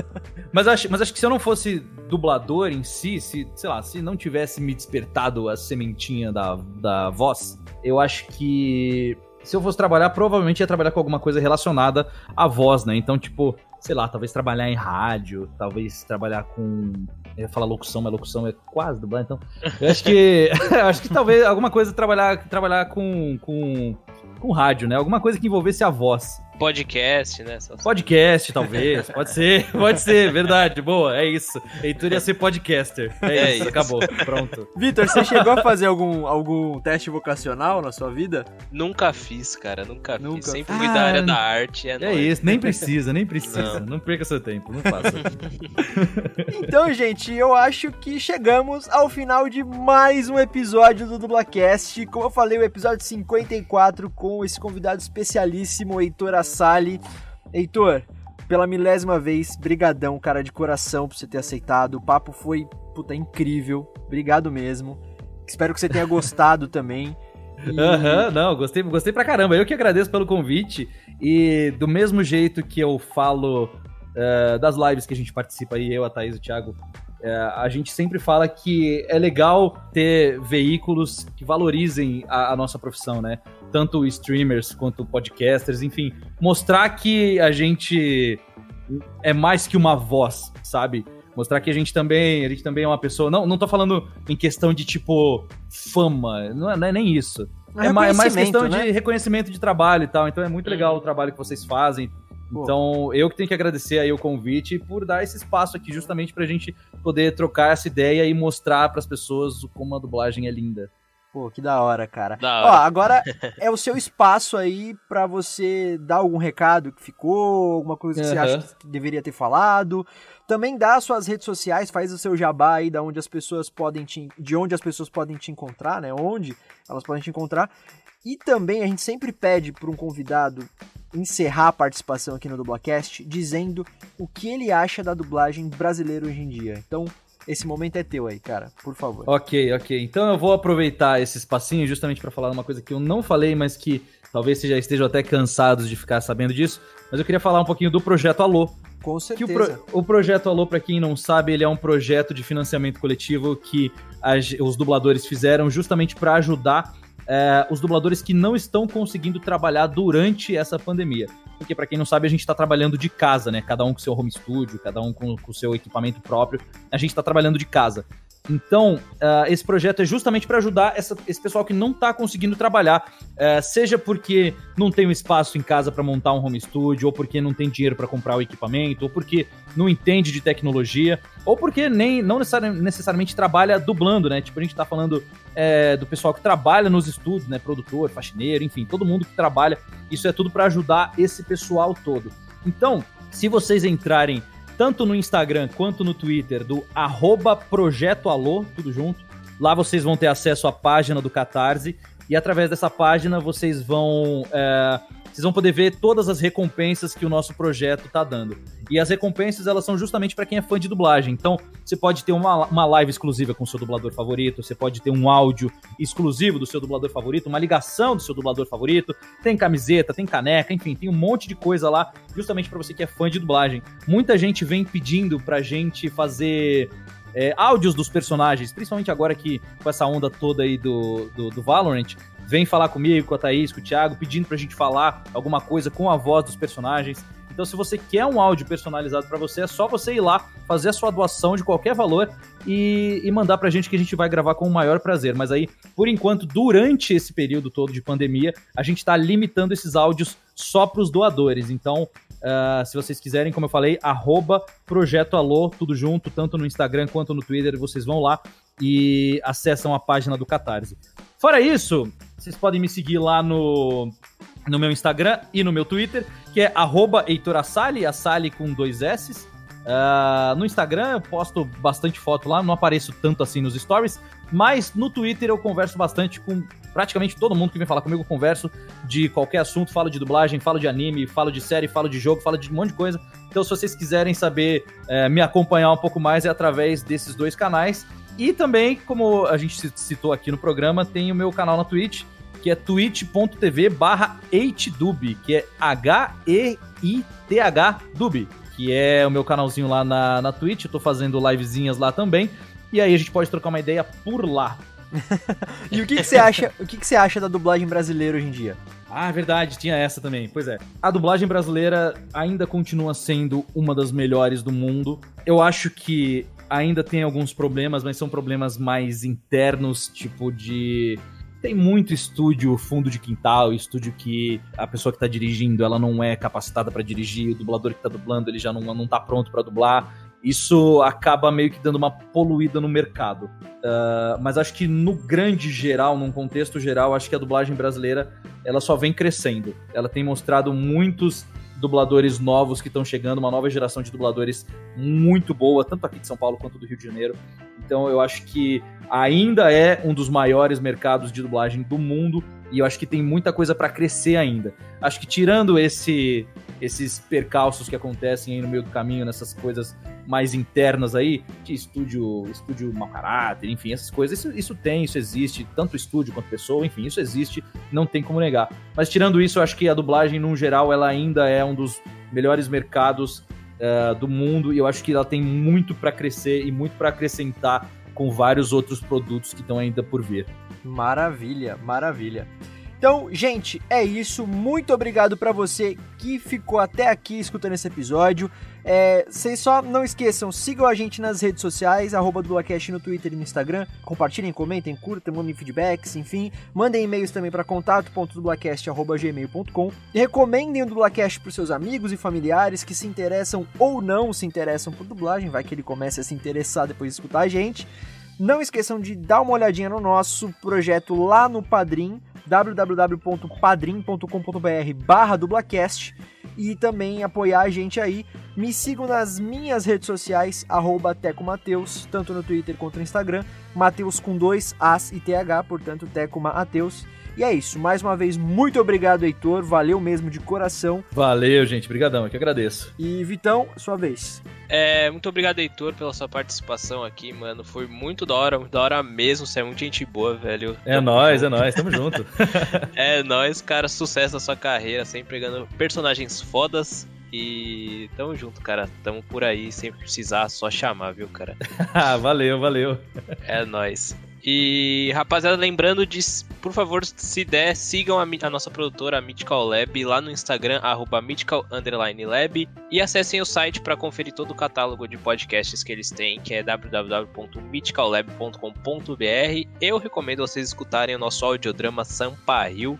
mas, acho, mas acho que se eu não fosse dublador em si, se, sei lá, se não tivesse me despertado a sementinha da, da voz, eu acho que se eu fosse trabalhar, provavelmente ia trabalhar com alguma coisa relacionada à voz, né? Então, tipo, sei lá, talvez trabalhar em rádio, talvez trabalhar com. Eu ia falar locução, mas locução é quase dublagem, então. Eu acho que. eu acho que talvez alguma coisa trabalhar, trabalhar com, com, com rádio, né? Alguma coisa que envolvesse a voz podcast, né? Podcast, talvez. Pode ser, pode ser, verdade. Boa, é isso. Heitor ia ser podcaster. É, é isso, isso, acabou. Pronto. Vitor, você chegou a fazer algum, algum teste vocacional na sua vida? Nunca fiz, cara. Nunca, nunca. fiz. Sempre fui ah, da área da arte. É, é isso, nem precisa, nem precisa. Não, não perca seu tempo, não faça. então, gente, eu acho que chegamos ao final de mais um episódio do Dublacast. Como eu falei, o episódio 54 com esse convidado especialíssimo, Heitor Sali. Heitor, pela milésima vez, brigadão, cara, de coração por você ter aceitado. O papo foi, puta, incrível. Obrigado mesmo. Espero que você tenha gostado também. Aham, uhum, não, gostei, gostei pra caramba. Eu que agradeço pelo convite. E do mesmo jeito que eu falo uh, das lives que a gente participa aí, eu, a Thaís e o Thiago, uh, a gente sempre fala que é legal ter veículos que valorizem a, a nossa profissão, né? Tanto streamers quanto podcasters, enfim, mostrar que a gente é mais que uma voz, sabe? Mostrar que a gente também, a gente também é uma pessoa. Não, não tô falando em questão de tipo fama, não é, não é nem isso. É, é, mais, é mais questão né? de reconhecimento de trabalho e tal. Então é muito legal o trabalho que vocês fazem. Então, eu que tenho que agradecer aí o convite por dar esse espaço aqui justamente pra gente poder trocar essa ideia e mostrar para as pessoas como a dublagem é linda. Pô, que da hora, cara. Da hora. Ó, agora é o seu espaço aí para você dar algum recado que ficou, alguma coisa que uhum. você acha que deveria ter falado. Também dá suas redes sociais, faz o seu jabá aí da onde as pessoas podem te, de onde as pessoas podem te encontrar, né? Onde elas podem te encontrar. E também a gente sempre pede para um convidado encerrar a participação aqui no Dublacast dizendo o que ele acha da dublagem brasileira hoje em dia. Então, esse momento é teu aí, cara, por favor. Ok, ok. Então eu vou aproveitar esse espacinho justamente para falar uma coisa que eu não falei, mas que talvez vocês já estejam até cansados de ficar sabendo disso. Mas eu queria falar um pouquinho do projeto Alô. Com certeza. O, pro, o projeto Alô, para quem não sabe, ele é um projeto de financiamento coletivo que as, os dubladores fizeram justamente para ajudar é, os dubladores que não estão conseguindo trabalhar durante essa pandemia porque para quem não sabe, a gente está trabalhando de casa, né? Cada um com seu home studio, cada um com o seu equipamento próprio. A gente está trabalhando de casa. Então, uh, esse projeto é justamente para ajudar essa, esse pessoal que não está conseguindo trabalhar, uh, seja porque não tem um espaço em casa para montar um home studio, ou porque não tem dinheiro para comprar o equipamento, ou porque não entende de tecnologia, ou porque nem não necessariamente trabalha dublando, né? Tipo, a gente está falando é, do pessoal que trabalha nos estúdios, né? Produtor, faxineiro, enfim, todo mundo que trabalha. Isso é tudo para ajudar esse pessoal todo. Então, se vocês entrarem tanto no Instagram quanto no Twitter do arroba Projeto Alô, tudo junto. Lá vocês vão ter acesso à página do Catarse e através dessa página vocês vão é, vocês vão poder ver todas as recompensas que o nosso projeto tá dando. E as recompensas, elas são justamente para quem é fã de dublagem. Então, você pode ter uma, uma live exclusiva com o seu dublador favorito, você pode ter um áudio exclusivo do seu dublador favorito, uma ligação do seu dublador favorito, tem camiseta, tem caneca, enfim, tem um monte de coisa lá, justamente para você que é fã de dublagem. Muita gente vem pedindo pra gente fazer é, áudios dos personagens, principalmente agora que com essa onda toda aí do, do, do Valorant, vem falar comigo, com a Thaís, com o Thiago, pedindo pra gente falar alguma coisa com a voz dos personagens. Então, se você quer um áudio personalizado para você, é só você ir lá, fazer a sua doação de qualquer valor e, e mandar pra gente que a gente vai gravar com o maior prazer. Mas aí, por enquanto, durante esse período todo de pandemia, a gente tá limitando esses áudios só pros doadores. Então, Uh, se vocês quiserem, como eu falei, arroba Projeto Alô, tudo junto, tanto no Instagram quanto no Twitter, vocês vão lá e acessam a página do Catarse. Fora isso, vocês podem me seguir lá no, no meu Instagram e no meu Twitter, que é arroba Assali, Assali com dois S. Uh, no Instagram eu posto bastante foto lá, não apareço tanto assim nos stories, mas no Twitter eu converso bastante com praticamente todo mundo que vem falar comigo, converso de qualquer assunto, falo de dublagem, falo de anime, falo de série, falo de jogo, falo de um monte de coisa. Então, se vocês quiserem saber, é, me acompanhar um pouco mais, é através desses dois canais. E também, como a gente citou aqui no programa, tem o meu canal na Twitch, que é twitch.tv barra que é H-E-I-T-H Dub, que é o meu canalzinho lá na, na Twitch, eu tô fazendo livezinhas lá também, e aí a gente pode trocar uma ideia por lá. e o que, que você acha? O que, que você acha da dublagem brasileira hoje em dia? Ah, verdade, tinha essa também. Pois é. A dublagem brasileira ainda continua sendo uma das melhores do mundo. Eu acho que ainda tem alguns problemas, mas são problemas mais internos, tipo de tem muito estúdio fundo de quintal, estúdio que a pessoa que tá dirigindo, ela não é capacitada para dirigir, o dublador que tá dublando, ele já não, não tá pronto para dublar. Isso acaba meio que dando uma poluída no mercado. Uh, mas acho que no grande geral, num contexto geral, acho que a dublagem brasileira ela só vem crescendo. Ela tem mostrado muitos dubladores novos que estão chegando, uma nova geração de dubladores muito boa, tanto aqui de São Paulo quanto do Rio de Janeiro. Então eu acho que ainda é um dos maiores mercados de dublagem do mundo e eu acho que tem muita coisa para crescer ainda. Acho que tirando esse esses percalços que acontecem aí no meio do caminho, nessas coisas mais internas aí, de estúdio, estúdio mau caráter, enfim, essas coisas, isso, isso tem, isso existe, tanto estúdio quanto pessoa, enfim, isso existe, não tem como negar. Mas tirando isso, eu acho que a dublagem, no geral, ela ainda é um dos melhores mercados uh, do mundo e eu acho que ela tem muito para crescer e muito para acrescentar com vários outros produtos que estão ainda por vir. Maravilha, maravilha. Então, gente, é isso. Muito obrigado para você que ficou até aqui escutando esse episódio. É, vocês só não esqueçam, sigam a gente nas redes sociais, arroba Dublacast no Twitter e no Instagram. Compartilhem, comentem, curtem, mandem feedbacks, enfim. Mandem e-mails também para contato.dublacast.gmail.com recomendem o Dublacast para seus amigos e familiares que se interessam ou não se interessam por dublagem. Vai que ele comece a se interessar depois de escutar a gente. Não esqueçam de dar uma olhadinha no nosso projeto lá no Padrim www.padrim.com.br barra dublacast e também apoiar a gente aí. Me sigam nas minhas redes sociais, arroba Teco Mateus, tanto no Twitter quanto no Instagram, Mateus com dois As e TH, portanto Teco Mateus. E é isso. Mais uma vez, muito obrigado, Heitor. Valeu mesmo de coração. Valeu, gente. Obrigadão. Eu que agradeço. E Vitão, sua vez. É, muito obrigado, Heitor, pela sua participação aqui, mano. Foi muito da hora, muito da hora mesmo. Você é muito gente boa, velho. É nóis, é nóis. Tamo junto. é nóis, cara. Sucesso na sua carreira, sempre pegando personagens fodas. E tamo junto, cara. Tamo por aí, sempre precisar, só chamar, viu, cara? valeu, valeu. É nóis. E, rapaziada, lembrando de por favor, se der, sigam a, a nossa produtora, a Mythical Lab, lá no Instagram, arroba Mythical Lab, e acessem o site para conferir todo o catálogo de podcasts que eles têm, que é www.mythicallab.com.br. Eu recomendo vocês escutarem o nosso audiodrama Samparil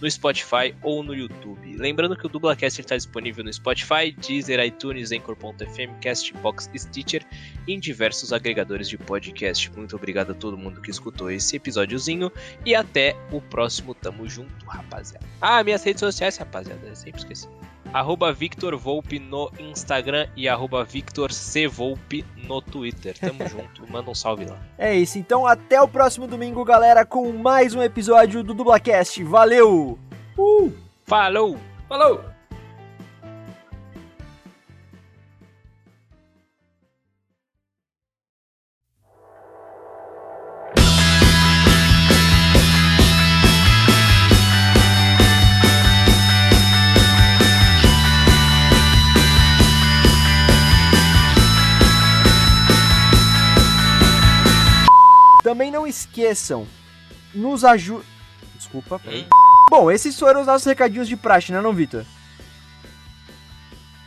no Spotify ou no YouTube. Lembrando que o Dublacast está disponível no Spotify, Deezer, iTunes, Anchor.fm, Castbox, Stitcher em diversos agregadores de podcast. Muito obrigado a todo mundo que escutou esse episódiozinho e até o próximo. Tamo junto, rapaziada. Ah, minhas redes sociais, rapaziada, eu sempre esqueci arroba Victor Volpe no Instagram e arroba Victor C. Volpe no Twitter. Tamo junto, manda um salve lá. É isso, então até o próximo domingo, galera, com mais um episódio do Dublacast. Valeu! Uh! Falou! Falou! Também não esqueçam, nos ajuda. Desculpa. Bom, esses foram os nossos recadinhos de praxe, né, não, Vitor?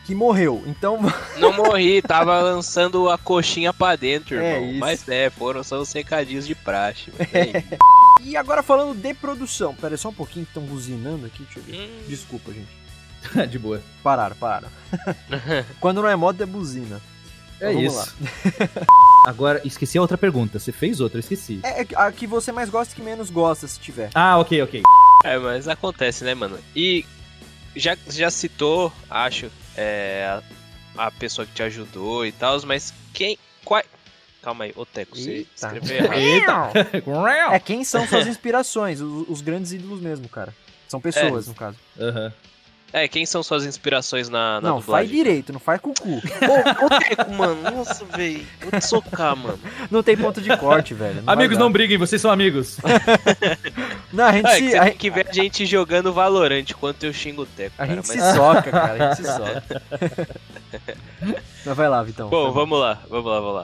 Que morreu, então. Não morri, tava lançando a coxinha pra dentro, é irmão. Isso. Mas é, foram só os recadinhos de praxe. É. e agora falando de produção. Pera aí, só um pouquinho que estão buzinando aqui, deixa eu ver. Hum. Desculpa, gente. de boa. Pararam, pararam. Quando não é moto, é buzina. É então, isso. Agora, esqueci a outra pergunta. Você fez outra, eu esqueci. É, é a que você mais gosta e que menos gosta, se tiver. Ah, ok, ok. É, mas acontece, né, mano? E já, já citou, acho, é, a, a pessoa que te ajudou e tal, mas quem. Qual, Calma aí, ô Teco, você escreveu errado. Eita! é quem são suas inspirações, os, os, grandes ídolos mesmo, cara. São pessoas, é. no caso. Aham. Uhum. É, quem são suas inspirações na, na não, dublagem? faz direito, não faz com o cu. ô, ô Teco, mano, nossa, velho. Vou te socar, mano. Não tem ponto de corte, velho. Não amigos, não briguem, vocês são amigos. não, a gente é, se... a... tem que ver a gente jogando Valorant enquanto eu xingo o Teco. A cara, gente mas... se soca, cara, a gente se soca. mas vai lá, Vitão. Bom, vamos lá, vamos lá, vamos lá.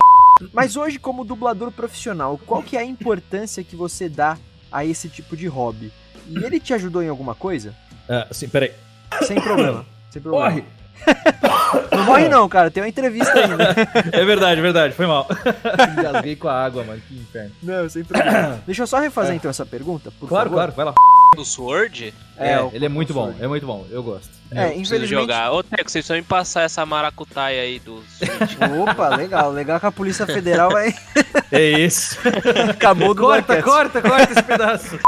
Mas hoje, como dublador profissional, qual que é a importância que você dá a esse tipo de hobby? E ele te ajudou em alguma coisa? Uh, sim, peraí. Sem problema. Sem problema. Morre! Não morre não, cara. Tem uma entrevista ainda. É verdade, verdade. Foi mal. Engasguei com a água, mano. Que inferno. Não, sem problema. Deixa eu só refazer é. então essa pergunta, por Claro, favor. claro. Vai lá. Do Sword? É, é ele é muito bom. É muito bom. Eu gosto. É, eu infelizmente... jogar. Ô, Teco, vocês precisam me passar essa maracutaia aí do Switch. Opa, legal. Legal que a Polícia Federal vai... É isso. Acabou do Corta, corta, corta esse pedaço.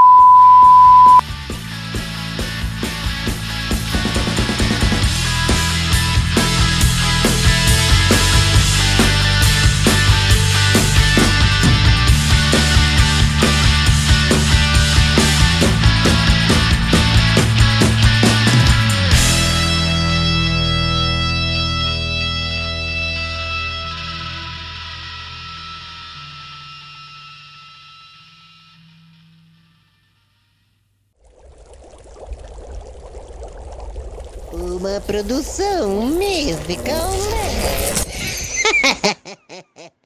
produção musical. Né?